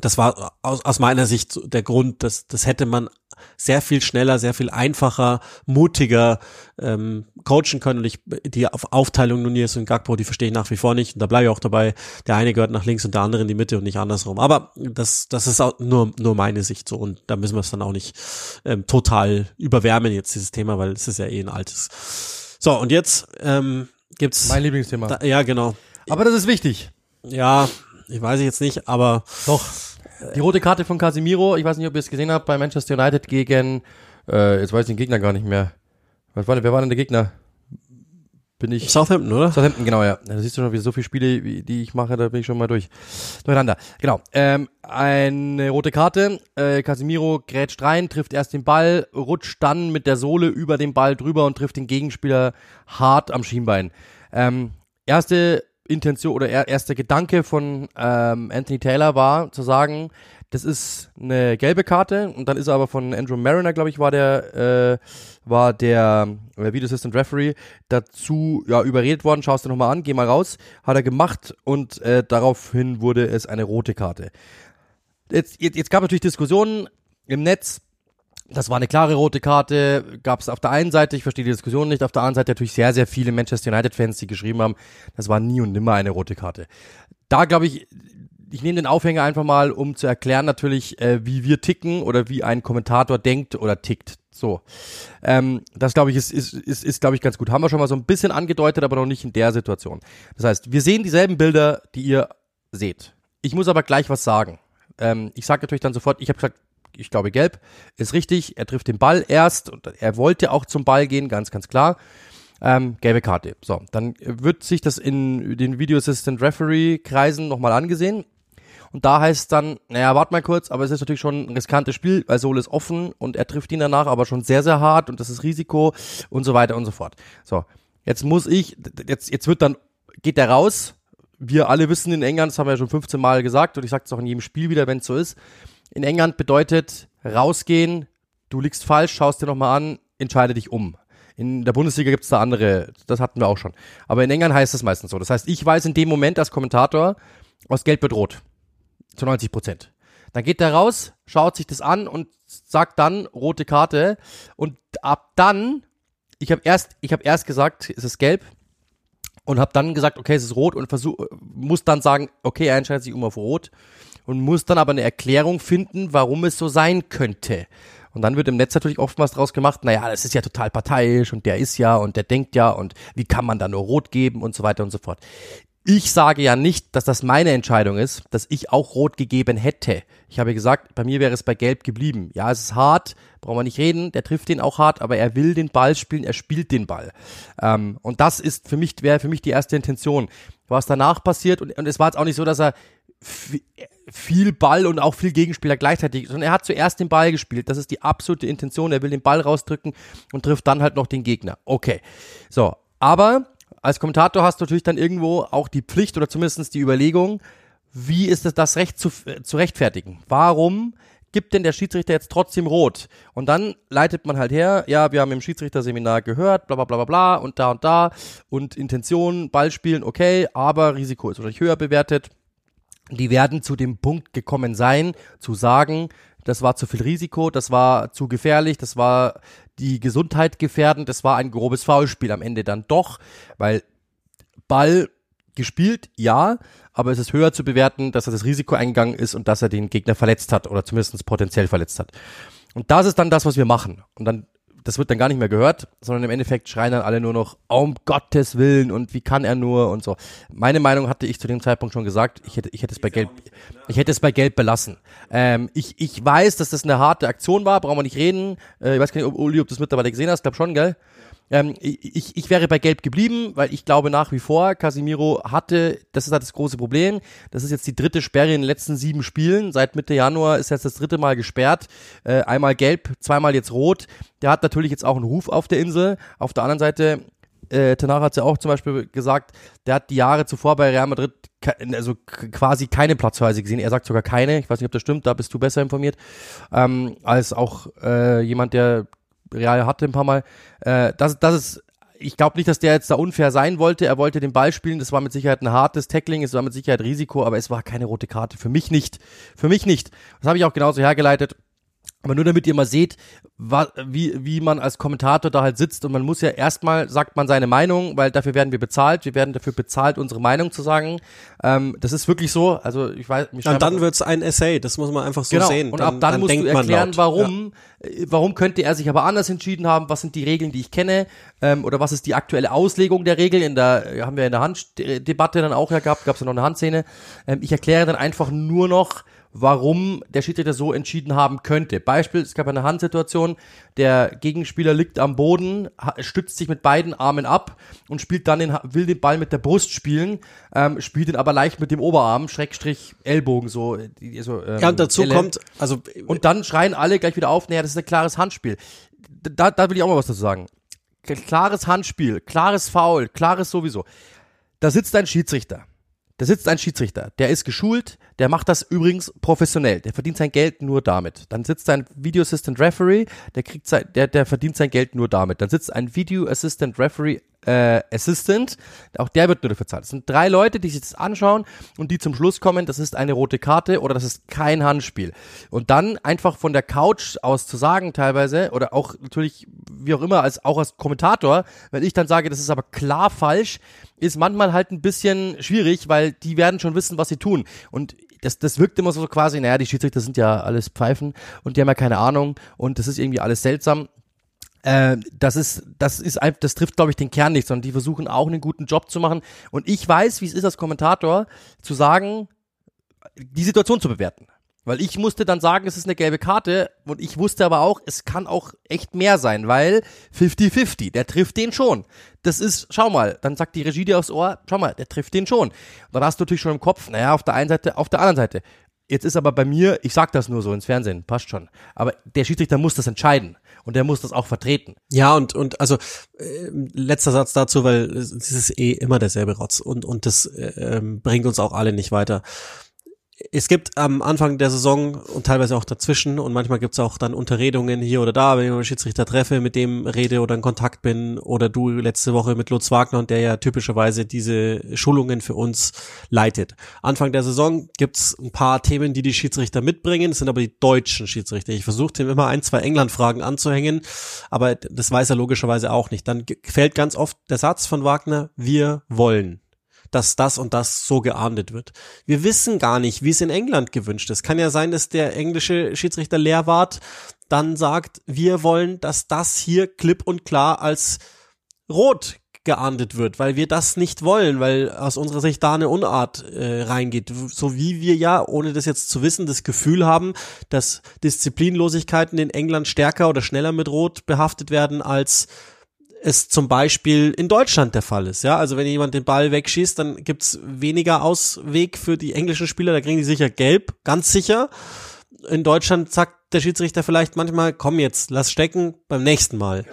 das war aus, aus meiner Sicht der Grund, dass das hätte man sehr viel schneller, sehr viel einfacher, mutiger ähm, coachen können. Und ich die Aufteilung Nunez und Gagpo, die verstehe ich nach wie vor nicht. Und da bleibe ich auch dabei. Der eine gehört nach links und der andere in die Mitte und nicht andersrum. Aber das, das ist auch nur, nur meine Sicht so. Und da müssen wir es dann auch nicht ähm, total überwärmen jetzt dieses Thema, weil es ist ja eh ein altes. So, und jetzt ähm, gibt's. Mein Lieblingsthema. Da, ja, genau. Aber das ist wichtig. Ja, ich weiß jetzt nicht, aber. Doch. Die rote Karte von Casimiro, ich weiß nicht, ob ihr es gesehen habt, bei Manchester United gegen, äh, jetzt weiß ich den Gegner gar nicht mehr. Was war denn, wer war denn der Gegner? Bin ich. Southampton, oder? Southampton, genau, ja. Da siehst du schon, wie so viele Spiele, die ich mache, da bin ich schon mal durch. Durcheinander. Genau. Ähm, eine rote Karte. Äh, Casimiro grätscht rein, trifft erst den Ball, rutscht dann mit der Sohle über den Ball drüber und trifft den Gegenspieler hart am Schienbein. Ähm, erste Intention oder er, erster Gedanke von ähm, Anthony Taylor war zu sagen, das ist eine gelbe Karte und dann ist er aber von Andrew Mariner, glaube ich, war der äh, war der äh, Video Assistant Referee dazu ja überredet worden. Schaust du noch mal an, geh mal raus, hat er gemacht und äh, daraufhin wurde es eine rote Karte. Jetzt, jetzt, jetzt gab natürlich Diskussionen im Netz das war eine klare rote Karte, gab es auf der einen Seite, ich verstehe die Diskussion nicht, auf der anderen Seite natürlich sehr, sehr viele Manchester United-Fans, die geschrieben haben, das war nie und nimmer eine rote Karte. Da glaube ich, ich nehme den Aufhänger einfach mal, um zu erklären natürlich, äh, wie wir ticken oder wie ein Kommentator denkt oder tickt. So, ähm, das glaube ich ist, ist, ist, ist glaube ich ganz gut. Haben wir schon mal so ein bisschen angedeutet, aber noch nicht in der Situation. Das heißt, wir sehen dieselben Bilder, die ihr seht. Ich muss aber gleich was sagen. Ähm, ich sage natürlich dann sofort, ich habe gesagt, ich glaube gelb, ist richtig. Er trifft den Ball erst und er wollte auch zum Ball gehen, ganz, ganz klar. Ähm, gelbe Karte. So, dann wird sich das in den Video Assistant Referee Kreisen nochmal angesehen. Und da heißt es dann, naja, warte mal kurz, aber es ist natürlich schon ein riskantes Spiel, weil Sol ist offen und er trifft ihn danach aber schon sehr, sehr hart und das ist Risiko und so weiter und so fort. So, jetzt muss ich, jetzt, jetzt wird dann, geht der raus. Wir alle wissen in England, das haben wir ja schon 15 Mal gesagt und ich sage es auch in jedem Spiel wieder, wenn es so ist in England bedeutet rausgehen, du liegst falsch, schaust dir nochmal an, entscheide dich um. In der Bundesliga gibt's da andere, das hatten wir auch schon. Aber in England heißt es meistens so. Das heißt, ich weiß in dem Moment als Kommentator, aus Gelb wird rot. Zu 90 Prozent. Dann geht der raus, schaut sich das an und sagt dann rote Karte. Und ab dann, ich habe erst, ich habe erst gesagt, es ist gelb und habe dann gesagt, okay, es ist rot und versuch, muss dann sagen, okay, er entscheidet sich um auf rot und muss dann aber eine Erklärung finden, warum es so sein könnte. Und dann wird im Netz natürlich oftmals draus gemacht, naja, das ist ja total parteiisch und der ist ja und der denkt ja und wie kann man da nur rot geben und so weiter und so fort. Ich sage ja nicht, dass das meine Entscheidung ist, dass ich auch rot gegeben hätte. Ich habe gesagt, bei mir wäre es bei gelb geblieben. Ja, es ist hart, brauchen wir nicht reden, der trifft den auch hart, aber er will den Ball spielen, er spielt den Ball. Ähm, und das ist für mich, wäre für mich die erste Intention. Was danach passiert, und, und es war jetzt auch nicht so, dass er viel Ball und auch viel Gegenspieler gleichzeitig, sondern er hat zuerst den Ball gespielt. Das ist die absolute Intention. Er will den Ball rausdrücken und trifft dann halt noch den Gegner. Okay. So. Aber als Kommentator hast du natürlich dann irgendwo auch die Pflicht oder zumindest die Überlegung, wie ist es das Recht zu, äh, zu rechtfertigen? Warum gibt denn der Schiedsrichter jetzt trotzdem rot? Und dann leitet man halt her, ja, wir haben im Schiedsrichterseminar gehört, bla bla bla bla bla und da und da und Intention, Ball spielen, okay, aber Risiko ist wahrscheinlich höher bewertet die werden zu dem Punkt gekommen sein, zu sagen, das war zu viel Risiko, das war zu gefährlich, das war die Gesundheit gefährdend, das war ein grobes Foulspiel am Ende dann doch, weil Ball gespielt, ja, aber es ist höher zu bewerten, dass er das Risiko eingegangen ist und dass er den Gegner verletzt hat oder zumindest potenziell verletzt hat. Und das ist dann das, was wir machen. Und dann das wird dann gar nicht mehr gehört, sondern im Endeffekt schreien dann alle nur noch, um Gottes Willen und wie kann er nur und so. Meine Meinung hatte ich zu dem Zeitpunkt schon gesagt, ich hätte, ich hätte es bei Gelb, ich hätte es bei Gelb belassen. Ähm, ich, ich weiß, dass das eine harte Aktion war, brauchen wir nicht reden. Äh, ich weiß gar nicht, ob Uli, ob du das mittlerweile gesehen hast, glaub schon, gell? Ähm, ich, ich wäre bei Gelb geblieben, weil ich glaube nach wie vor, Casimiro hatte, das ist halt das große Problem, das ist jetzt die dritte Sperre in den letzten sieben Spielen. Seit Mitte Januar ist jetzt das dritte Mal gesperrt. Äh, einmal gelb, zweimal jetzt rot. Der hat natürlich jetzt auch einen Ruf auf der Insel. Auf der anderen Seite, äh, Tanara hat ja auch zum Beispiel gesagt, der hat die Jahre zuvor bei Real Madrid also quasi keine Platzweise gesehen. Er sagt sogar keine. Ich weiß nicht, ob das stimmt. Da bist du besser informiert ähm, als auch äh, jemand, der Real hatte ein paar Mal. Äh, das, das ist ich glaube nicht, dass der jetzt da unfair sein wollte. Er wollte den Ball spielen. Das war mit Sicherheit ein hartes Tackling. Es war mit Sicherheit Risiko, aber es war keine rote Karte. Für mich nicht. Für mich nicht. Das habe ich auch genauso hergeleitet. Aber nur damit ihr mal seht, wie, wie man als Kommentator da halt sitzt und man muss ja erstmal, sagt man seine Meinung, weil dafür werden wir bezahlt, wir werden dafür bezahlt, unsere Meinung zu sagen. Ähm, das ist wirklich so, also ich weiß... Mich und dann wird's ein Essay, das muss man einfach so genau. sehen. Und dann, ab dann, dann musst du erklären, warum, ja. Äh, warum könnte er sich aber anders entschieden haben, was sind die Regeln, die ich kenne ähm, oder was ist die aktuelle Auslegung der Regeln, in der, haben wir in der Handdebatte dann auch ja gehabt, gab es ja noch eine Handszene. Ähm, ich erkläre dann einfach nur noch, warum der Schiedsrichter so entschieden haben könnte. Beispiel, es gab eine Handsituation, der Gegenspieler liegt am Boden, stützt sich mit beiden Armen ab und spielt dann den, will den Ball mit der Brust spielen, ähm, spielt ihn aber leicht mit dem Oberarm, Schrägstrich Ellbogen, so. so ähm, ja, und dazu Elle. kommt, also. Und dann schreien alle gleich wieder auf, naja, das ist ein klares Handspiel. Da, da will ich auch mal was dazu sagen. Klares Handspiel, klares Foul, klares sowieso. Da sitzt ein Schiedsrichter da sitzt ein Schiedsrichter, der ist geschult, der macht das übrigens professionell, der verdient sein Geld nur damit. Dann sitzt ein Video Assistant Referee, der kriegt sein, der, der verdient sein Geld nur damit. Dann sitzt ein Video Assistant Referee äh, Assistant, auch der wird nur dafür zahlen. Das sind drei Leute, die sich das anschauen und die zum Schluss kommen, das ist eine rote Karte oder das ist kein Handspiel. Und dann einfach von der Couch aus zu sagen teilweise oder auch natürlich wie auch immer als auch als Kommentator, wenn ich dann sage, das ist aber klar falsch, ist manchmal halt ein bisschen schwierig, weil die werden schon wissen, was sie tun. Und das, das wirkt immer so quasi, naja, die Schiedsrichter sind ja alles Pfeifen und die haben ja keine Ahnung und das ist irgendwie alles seltsam. Äh, das ist, das ist einfach, das trifft, glaube ich, den Kern nicht, sondern die versuchen auch einen guten Job zu machen. Und ich weiß, wie es ist als Kommentator, zu sagen, die Situation zu bewerten. Weil ich musste dann sagen, es ist eine gelbe Karte und ich wusste aber auch, es kann auch echt mehr sein, weil 50-50, der trifft den schon. Das ist, schau mal, dann sagt die Regie dir aufs Ohr, schau mal, der trifft den schon. Und dann hast du natürlich schon im Kopf, naja, auf der einen Seite, auf der anderen Seite. Jetzt ist aber bei mir, ich sag das nur so ins Fernsehen, passt schon. Aber der Schiedsrichter muss das entscheiden und der muss das auch vertreten. Ja, und, und also äh, letzter Satz dazu, weil es ist eh immer derselbe Rotz und, und das äh, ähm, bringt uns auch alle nicht weiter es gibt am Anfang der Saison und teilweise auch dazwischen und manchmal gibt's auch dann Unterredungen hier oder da, wenn ich einen Schiedsrichter treffe, mit dem rede oder in Kontakt bin oder du letzte Woche mit Lutz Wagner und der ja typischerweise diese Schulungen für uns leitet. Anfang der Saison gibt's ein paar Themen, die die Schiedsrichter mitbringen, das sind aber die deutschen Schiedsrichter. Ich versuche dem immer ein, zwei England-Fragen anzuhängen, aber das weiß er logischerweise auch nicht. Dann fällt ganz oft der Satz von Wagner, wir wollen dass das und das so geahndet wird. Wir wissen gar nicht, wie es in England gewünscht ist. Kann ja sein, dass der englische Schiedsrichter Lehrwart dann sagt, wir wollen, dass das hier klipp und klar als rot geahndet wird, weil wir das nicht wollen, weil aus unserer Sicht da eine Unart äh, reingeht. So wie wir ja, ohne das jetzt zu wissen, das Gefühl haben, dass Disziplinlosigkeiten in England stärker oder schneller mit Rot behaftet werden als es zum Beispiel in Deutschland der Fall ist. Ja, also wenn jemand den Ball wegschießt, dann gibt's weniger Ausweg für die englischen Spieler. Da kriegen die sicher gelb, ganz sicher. In Deutschland sagt der Schiedsrichter vielleicht manchmal, komm jetzt, lass stecken, beim nächsten Mal.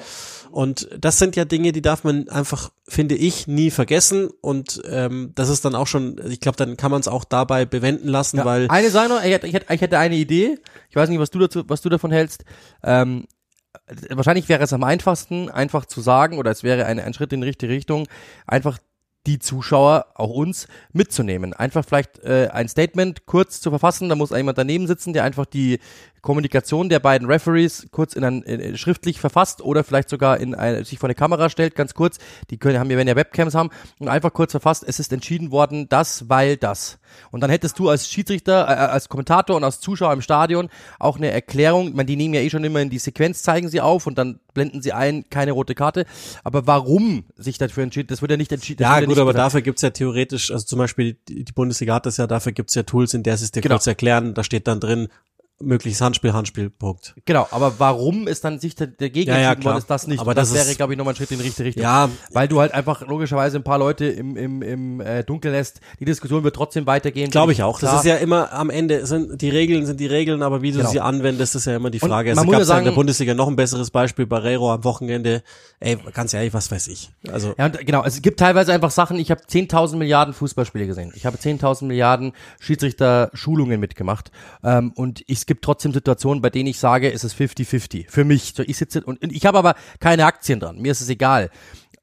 Und das sind ja Dinge, die darf man einfach, finde ich, nie vergessen. Und ähm, das ist dann auch schon, ich glaube, dann kann man es auch dabei bewenden lassen, ja, weil. Eine Sache noch, ich hätte, ich, hätte, eine Idee. Ich weiß nicht, was du dazu, was du davon hältst. Ähm, wahrscheinlich wäre es am einfachsten, einfach zu sagen, oder es wäre ein, ein Schritt in die richtige Richtung, einfach die Zuschauer, auch uns, mitzunehmen. Einfach vielleicht äh, ein Statement kurz zu verfassen, da muss jemand daneben sitzen, der einfach die Kommunikation der beiden Referees kurz in ein, in, schriftlich verfasst oder vielleicht sogar in ein, sich vor eine Kamera stellt, ganz kurz. Die können, haben wir, wenn ja Webcams haben, und einfach kurz verfasst, es ist entschieden worden, das, weil das. Und dann hättest du als Schiedsrichter, äh, als Kommentator und als Zuschauer im Stadion auch eine Erklärung, man, die nehmen ja eh schon immer in die Sequenz, zeigen sie auf und dann blenden sie ein, keine rote Karte. Aber warum sich dafür entschieden, das wird ja nicht entschieden. Ja, gut, aber dafür gibt's ja theoretisch, also zum Beispiel die, die Bundesliga hat das ja, dafür gibt's ja Tools, in der sie es dir genau. kurz erklären, da steht dann drin, mögliches Handspiel, Handspiel, Punkt. Genau, aber warum ist dann sich Gegner ja, ja, worden, ist das nicht. Aber das, das wäre, glaube ich, nochmal ein Schritt in die richtige Richtung. Ja. Weil du halt einfach logischerweise ein paar Leute im, im, im äh, Dunkel lässt. Die Diskussion wird trotzdem weitergehen. Glaube ich auch. Klar. Das ist ja immer am Ende, sind die Regeln sind die Regeln, aber wie du genau. sie anwendest, ist ja immer die Frage. Und man es gab ja in der Bundesliga noch ein besseres Beispiel, Barrero am Wochenende. Ey, ganz ehrlich, was weiß ich. Also. Ja, und genau, es gibt teilweise einfach Sachen, ich habe 10.000 Milliarden Fußballspiele gesehen. Ich habe 10.000 Milliarden Schiedsrichter-Schulungen mitgemacht. Ähm, und es gibt trotzdem Situationen, bei denen ich sage, es ist 50-50. Für mich. So, ich sitze und ich habe aber keine Aktien dran. Mir ist es egal.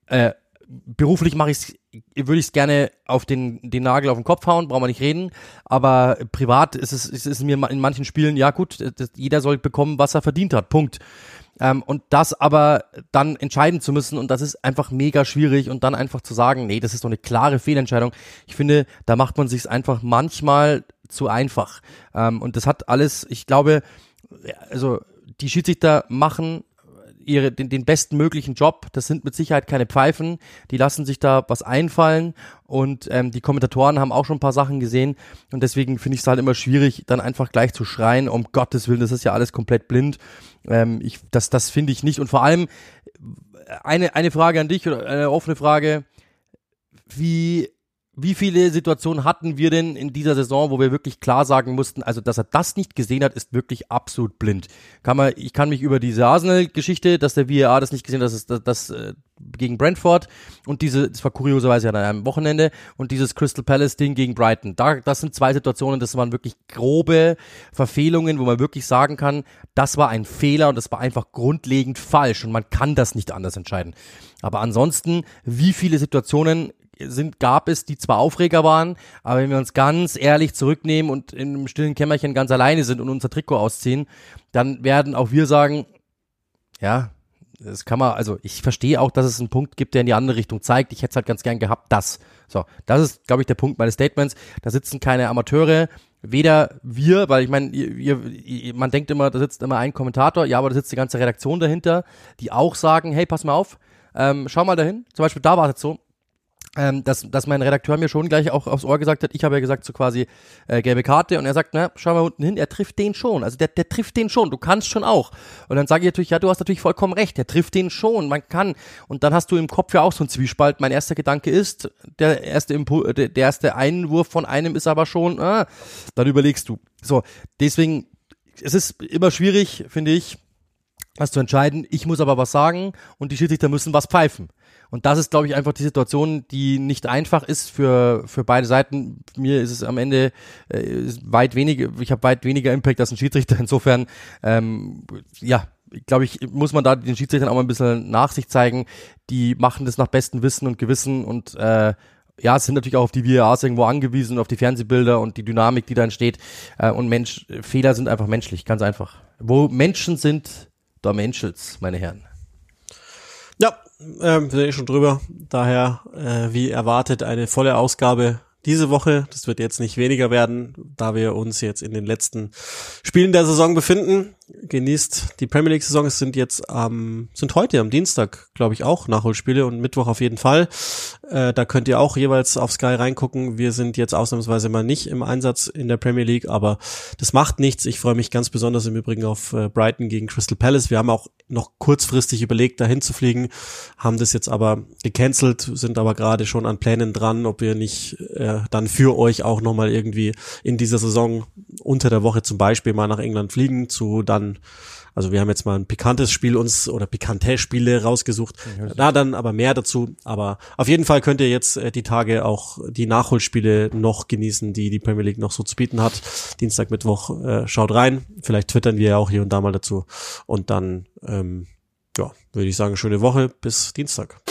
Äh, beruflich mache ich würde ich es gerne auf den, den Nagel auf den Kopf hauen, brauchen wir nicht reden. Aber privat ist es, ist es mir in manchen Spielen, ja gut, das, jeder soll bekommen, was er verdient hat. Punkt. Ähm, und das aber dann entscheiden zu müssen und das ist einfach mega schwierig und dann einfach zu sagen, nee, das ist doch eine klare Fehlentscheidung. Ich finde, da macht man sich einfach manchmal zu einfach. Ähm, und das hat alles, ich glaube, also die Schiedsrichter machen ihre, den, den besten möglichen Job. Das sind mit Sicherheit keine Pfeifen. Die lassen sich da was einfallen und ähm, die Kommentatoren haben auch schon ein paar Sachen gesehen und deswegen finde ich es halt immer schwierig, dann einfach gleich zu schreien, um Gottes Willen, das ist ja alles komplett blind. Ähm, ich, das das finde ich nicht und vor allem eine, eine Frage an dich oder eine offene Frage, wie wie viele Situationen hatten wir denn in dieser Saison, wo wir wirklich klar sagen mussten, also dass er das nicht gesehen hat, ist wirklich absolut blind. Kann man, ich kann mich über diese Arsenal-Geschichte, dass der VAR das nicht gesehen hat, das das, das äh, gegen Brentford und diese, das war kurioserweise an einem Wochenende und dieses Crystal Palace-Ding gegen Brighton. Da, das sind zwei Situationen, das waren wirklich grobe Verfehlungen, wo man wirklich sagen kann, das war ein Fehler und das war einfach grundlegend falsch und man kann das nicht anders entscheiden. Aber ansonsten, wie viele Situationen sind, gab es, die zwar Aufreger waren, aber wenn wir uns ganz ehrlich zurücknehmen und in einem stillen Kämmerchen ganz alleine sind und unser Trikot ausziehen, dann werden auch wir sagen, ja, das kann man, also ich verstehe auch, dass es einen Punkt gibt, der in die andere Richtung zeigt. Ich hätte es halt ganz gern gehabt, das. So, das ist, glaube ich, der Punkt meines Statements. Da sitzen keine Amateure, weder wir, weil ich meine, ihr, ihr, man denkt immer, da sitzt immer ein Kommentator, ja, aber da sitzt die ganze Redaktion dahinter, die auch sagen, hey, pass mal auf, ähm, schau mal dahin. Zum Beispiel da war es so, ähm, dass, dass mein Redakteur mir schon gleich auch aufs Ohr gesagt hat, ich habe ja gesagt, so quasi äh, gelbe Karte und er sagt, na, schau mal unten hin, er trifft den schon. Also der, der trifft den schon, du kannst schon auch. Und dann sage ich natürlich, ja, du hast natürlich vollkommen recht, der trifft den schon, man kann. Und dann hast du im Kopf ja auch so einen Zwiespalt. Mein erster Gedanke ist, der erste, Impul der, erste Einwurf von einem ist aber schon, ah, dann überlegst du. So, deswegen, es ist immer schwierig, finde ich, was zu entscheiden. Ich muss aber was sagen und die Schiedsrichter müssen was pfeifen. Und das ist, glaube ich, einfach die Situation, die nicht einfach ist für, für beide Seiten. Mir ist es am Ende äh, weit weniger, ich habe weit weniger Impact als ein Schiedsrichter. Insofern, ähm, ja, glaube ich, muss man da den Schiedsrichtern auch mal ein bisschen Nachsicht zeigen. Die machen das nach bestem Wissen und Gewissen und äh, ja, sind natürlich auch auf die VARs irgendwo angewiesen, auf die Fernsehbilder und die Dynamik, die da entsteht. Äh, und Mensch, Fehler sind einfach menschlich, ganz einfach. Wo Menschen sind, da menschelt's, meine Herren. Ja, ähm, wir sind eh schon drüber. Daher, äh, wie erwartet, eine volle Ausgabe diese Woche. Das wird jetzt nicht weniger werden, da wir uns jetzt in den letzten Spielen der Saison befinden. Genießt die Premier League Saison. Es sind jetzt am, sind heute am Dienstag, glaube ich, auch Nachholspiele und Mittwoch auf jeden Fall. Äh, da könnt ihr auch jeweils auf Sky reingucken. Wir sind jetzt ausnahmsweise mal nicht im Einsatz in der Premier League, aber das macht nichts. Ich freue mich ganz besonders im Übrigen auf äh, Brighton gegen Crystal Palace. Wir haben auch noch kurzfristig überlegt, dahin zu fliegen, haben das jetzt aber gecancelt, sind aber gerade schon an Plänen dran, ob wir nicht äh, dann für euch auch nochmal irgendwie in dieser Saison unter der Woche zum Beispiel mal nach England fliegen, zu dann also wir haben jetzt mal ein pikantes Spiel uns oder pikante Spiele rausgesucht. Da dann aber mehr dazu. Aber auf jeden Fall könnt ihr jetzt äh, die Tage auch die Nachholspiele noch genießen, die die Premier League noch so zu bieten hat. Dienstag, Mittwoch, äh, schaut rein. Vielleicht twittern wir ja auch hier und da mal dazu. Und dann, ähm, ja, würde ich sagen, schöne Woche. Bis Dienstag.